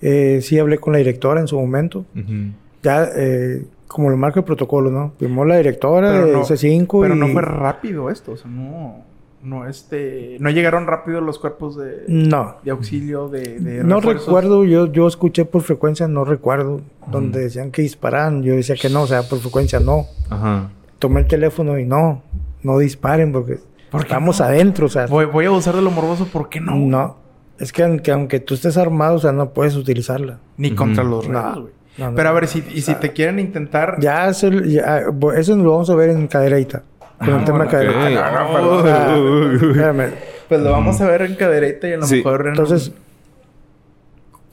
Eh, sí hablé con la directora en su momento. Ujú. Ya, eh, como lo marca el protocolo, ¿no? Firmó la directora Pero de no- C5 Pero y... no fue rápido esto, o sea, no, no este, no llegaron rápido los cuerpos de, No. de auxilio, de, de No recuerdo, yo, yo escuché por frecuencia, no recuerdo, donde decían que dispararan. Yo decía que no, o sea, por frecuencia no. Ajá. Tomé el teléfono y no, no disparen porque ¿Por estamos no? adentro, o sea, Voy, voy a usar de lo morboso, ¿por qué no? no. Es que aunque, aunque tú estés armado, o sea, no puedes utilizarla. Ni contra los reos, güey. No, no. Pero a ver, si, y si te quieren intentar... Ya, eso, ya, bo- eso lo vamos a ver en Cadereita. Con el Ah, tema de Cadereita. Ah, no, perdón. Ah. Pues lo vamos a ver en cadereita y a lo Sí. mejor... en- Entonces,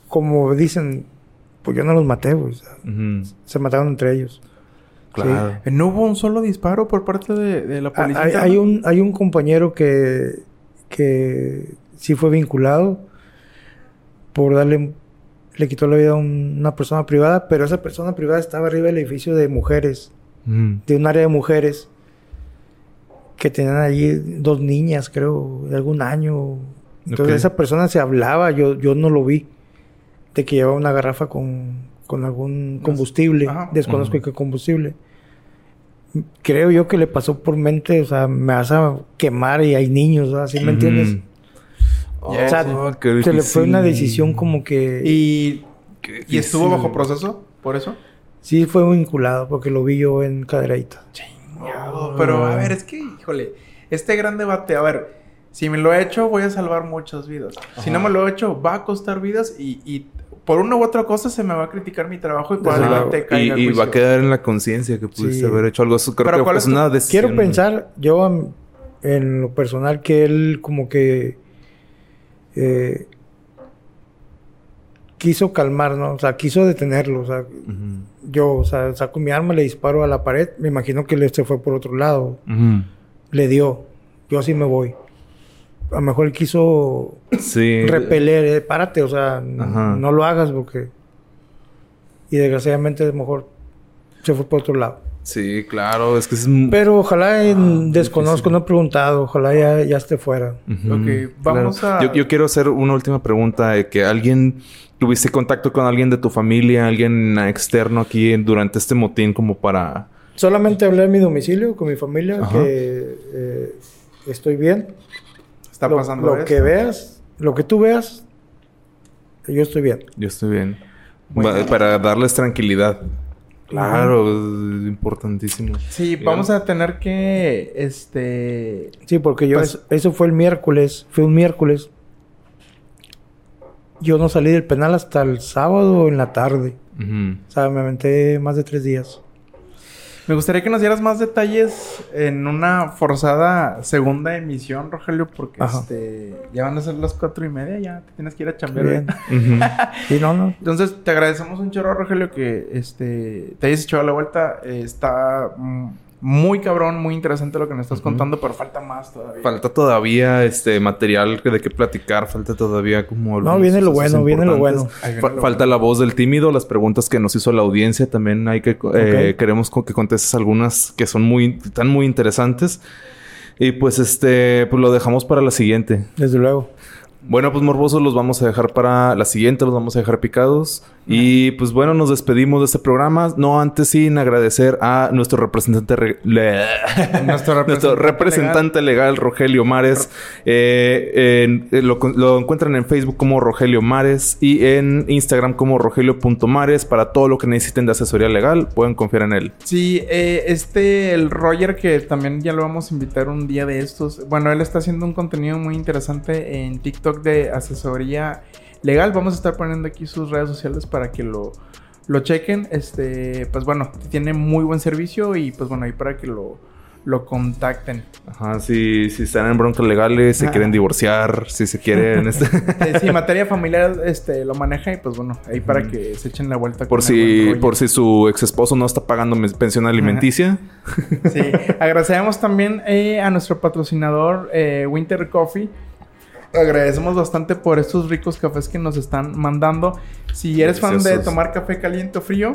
como dicen, pues yo no los maté, güey. se mataron entre ellos. Claro. Eh, ¿No hubo un solo disparo por parte de, de la policía? Hay, hay un, hay un compañero que, que sí fue vinculado por darle, le quitó la vida a un- una persona privada, pero esa persona privada estaba arriba del edificio de mujeres, Ujú. de un área de mujeres, que tenían allí dos niñas, creo, de algún año. Entonces esa persona se hablaba, yo, yo no lo vi, de que llevaba una garrafa con, con algún combustible, Ajá. desconozco Ujú. qué combustible. Creo yo que le pasó por mente, o sea, me vas a quemar y hay niños, ¿así me entiendes? O sea, Oh, qué se le fue una decisión como que... ¿Y, Qué ¿Y estuvo bajo proceso por eso? Sí fue vinculado porque lo vi yo en Cadereita. Pero a ver, es que, híjole, este gran debate, a ver, si me lo he hecho, voy a salvar muchas vidas. Si no me lo he hecho, va a costar vidas y, y por una u otra cosa se me va a criticar mi trabajo y probablemente Y, y va a quedar en la conciencia que pudiste Sí. haber hecho algo. Eso creo Pero que ¿cuál es es tu- una decisión. Quiero pensar, yo en lo personal, que él como que eh, quiso calmar, ¿no? O sea, quiso detenerlo. O sea, yo, o sea, saco mi arma, le disparo a la pared. Me imagino que se fue por otro lado. Le dio. Yo así me voy. A lo mejor él quiso Sí. repeler, eh, párate, o sea, no lo hagas porque... Y desgraciadamente a lo mejor se fue por otro lado. Sí, claro. Es que es... Pero ojalá, eh, desconozco, no he preguntado, ojalá ya, ya esté fuera. Ujú, Ok, vamos a- Yo, yo quiero hacer una última pregunta. de que alguien... ¿Tuviste contacto con alguien de tu familia? ¿Alguien externo aquí durante este motín como para... Solamente hablé en mi domicilio con mi familia, Ajá. que eh, estoy bien. Está lo, pasando lo esto. que veas, lo que tú veas, yo estoy bien. Yo estoy bien. Para darles tranquilidad. Claro, es importantísimo. Sí, vamos a tener que, este... Sí, porque yo, Pues- eso, eso fue el miércoles, fue un miércoles. Yo no salí del penal hasta el sábado en la tarde. O sea, me aventé más de tres días. Me gustaría que nos dieras más detalles en una forzada segunda emisión, Rogelio, porque Ajá. este, ya van a ser las cuatro y media, ya te tienes que ir a chambear. Bien. *laughs* Sí, no, no. Entonces, te agradecemos un chorro, Rogelio, que este, te hayas echado la vuelta. Eh, está mm, muy cabrón, muy interesante lo que nos estás contando, pero falta más todavía. Falta todavía este material de qué platicar. Falta todavía como... No, viene lo bueno, viene lo bueno. Ahí viene Fa- lo falta la voz del tímido, las preguntas que nos hizo la audiencia también hay que eh, queremos que contestes algunas que son muy están muy interesantes y pues este pues lo dejamos para la siguiente. Desde luego. Bueno, pues morbosos los vamos a dejar para la siguiente, los vamos a dejar picados y pues bueno, nos despedimos de este programa, no antes sin agradecer a nuestro representante re- le- *laughs* Nuestro *laughs* nuestro representante legal, Rogelio Mares. Eh, eh, lo, lo encuentran en Facebook como Rogelio Mares y en Instagram como rogelio.mares. Para todo lo que necesiten de asesoría legal, pueden confiar en él. Sí, eh, este, el Roger, que también ya lo vamos a invitar un día de estos. Bueno, él está haciendo un contenido muy interesante en TikTok de asesoría legal. Vamos a estar poniendo aquí sus redes sociales para que lo, lo chequen. Este, pues bueno, tiene muy buen servicio y pues bueno, ahí para que lo, lo contacten. Ajá, si, si están en broncas legales, se Ah. quieren divorciar, si se quieren... *laughs* este, sí, materia familiar este, lo maneja y pues bueno, ahí para que se echen la vuelta. por si por si su ex esposo no está pagando pensión alimenticia. Sí, agradecemos también eh, a nuestro patrocinador eh, Winter Coffee. Agradecemos bastante por estos ricos cafés que nos están mandando. Si eres fan de tomar café caliente o frío,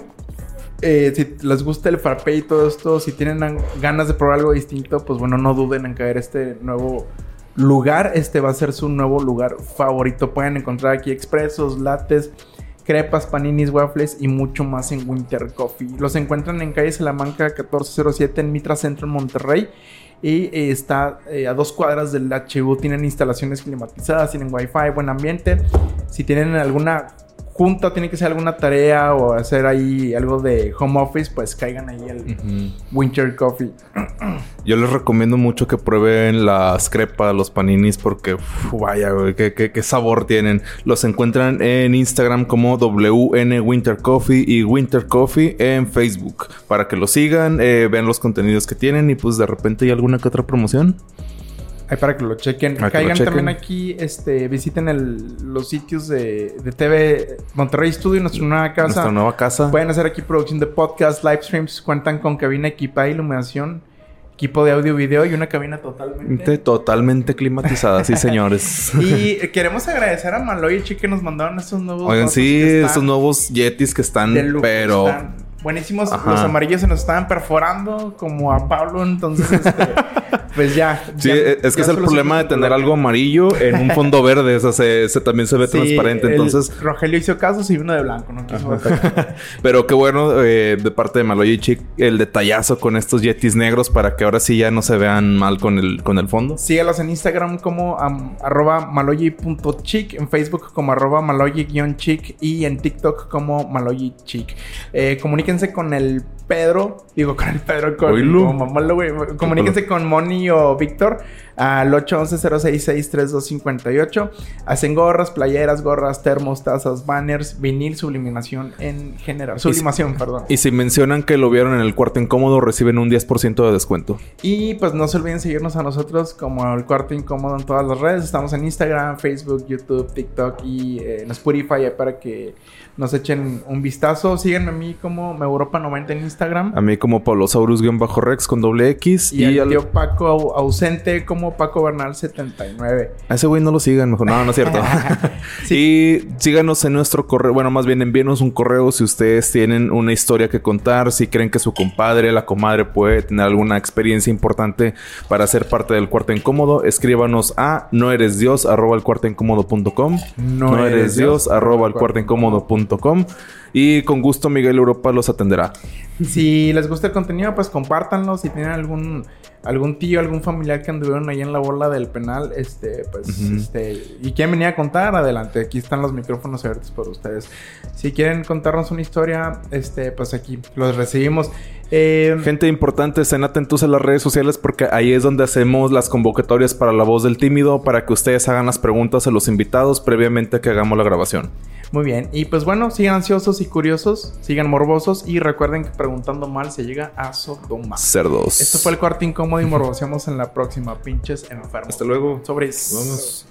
eh, si les gusta el frappé y todo esto, si tienen an- ganas de probar algo distinto, pues bueno, no duden en caer este nuevo lugar. Este va a ser su nuevo lugar favorito. Pueden encontrar aquí expresos, lates, crepas, paninis, waffles y mucho más en Winter Coffee. Los encuentran en calle Salamanca 1407 en Mitra Centro en Monterrey. Y eh, está eh, a dos cuadras del HU. Tienen instalaciones climatizadas, tienen wifi, buen ambiente. Si tienen alguna junta, tiene que ser alguna tarea o hacer ahí algo de home office, pues caigan ahí al Winter Coffee. *clears throat* Yo les recomiendo mucho que prueben las crepas, los paninis, porque uf, vaya, güey, qué, qué- qué sabor tienen. Los encuentran en Instagram como WN Winter Coffee y Winter Coffee en Facebook. Para que lo sigan, eh, vean los contenidos que tienen y pues de repente hay alguna que otra promoción. Ahí para que lo chequen. Para lo Caigan chequen. también aquí, este, visiten el- los sitios de, de TV Monterrey Studio, nuestra nueva casa. Nuestra nueva casa. Pueden hacer aquí producción de podcast, live streams, cuentan con cabina equipada, iluminación, equipo de audio, video y una cabina totalmente. Totalmente climatizada, sí, *laughs* señores. Y eh, queremos agradecer a Maloy y Chi que nos mandaron estos nuevos. Oigan, sí, estos nuevos Yetis que están, lujo, pero... están buenísimos. Ajá. Los amarillos se nos estaban perforando como a Pablo, entonces, este, *laughs* *laughs* pues ya. Sí, ya- es que es el problema de tener algo amarillo en un fondo *laughs* verde. O sea, se, se también se ve Sí, transparente. Entonces, Rogelio hizo caso y uno de blanco, no quiso *laughs* pero qué bueno eh, de parte de Maloy y Chic el detallazo con estos Yetis negros para que ahora sí ya no se vean mal con el, con el fondo. Sígalos en Instagram como am, arroba maloyi.chic, en Facebook como arroba maloyi-chic y en TikTok como maloyi-chic. Eh, comuníquense con el Pedro, digo con el Pedro, con como mamá, güey. Comuníquense con Moni o Víctor al 811-066-3258. Hacen gorras, playeras, gorras, termos, tazas, banners, vinil, subliminación en general. Sublimación, perdón. Y si mencionan que lo vieron en el cuarto incómodo, reciben un 10% de descuento. Y pues no se olviden seguirnos a nosotros como el cuarto incómodo en todas las redes. Estamos en Instagram, Facebook, YouTube, TikTok y eh, en Spotify ahí para que nos echen un vistazo. Síganme a mí como Europa90 en Instagram. A mí como Paulosaurus-Rex con doble X. Y, al al- tío Paco au- ausente como Paco Bernal 79. A ese güey no lo sigan, mejor. No, no es cierto. *laughs* Y síganos en nuestro correo. Bueno, más bien envíenos un correo si ustedes tienen una historia que contar. Si creen que su compadre, la comadre puede tener alguna experiencia importante para ser parte del cuarto incómodo. Escríbanos a no eres dios arroba el cuarto incómodo.com. No, eres dios arroba el cuarto incómodo.com. Y con gusto Miguel Europa los atenderá. Si les gusta el contenido, pues compártanlo. Si tienen algún algún tío, algún familiar que anduvieron ahí en la bola del penal, este, pues, este, y quieren venir a contar, adelante. Aquí están los micrófonos abiertos por ustedes. Si quieren contarnos una historia, este, pues aquí los recibimos. Eh, Gente importante, estén atentos a las redes sociales porque ahí es donde hacemos las convocatorias para la voz del tímido, para que ustedes hagan las preguntas a los invitados previamente a que hagamos la grabación. muy bien. Y pues bueno, sigan ansiosos y curiosos, sigan morbosos y recuerden que preguntando mal se llega a Sodoma. Cerdos. Esto fue el cuarto incómodo y morboseamos en la próxima, pinches enfermos. Hasta luego. Sobres. Vamos.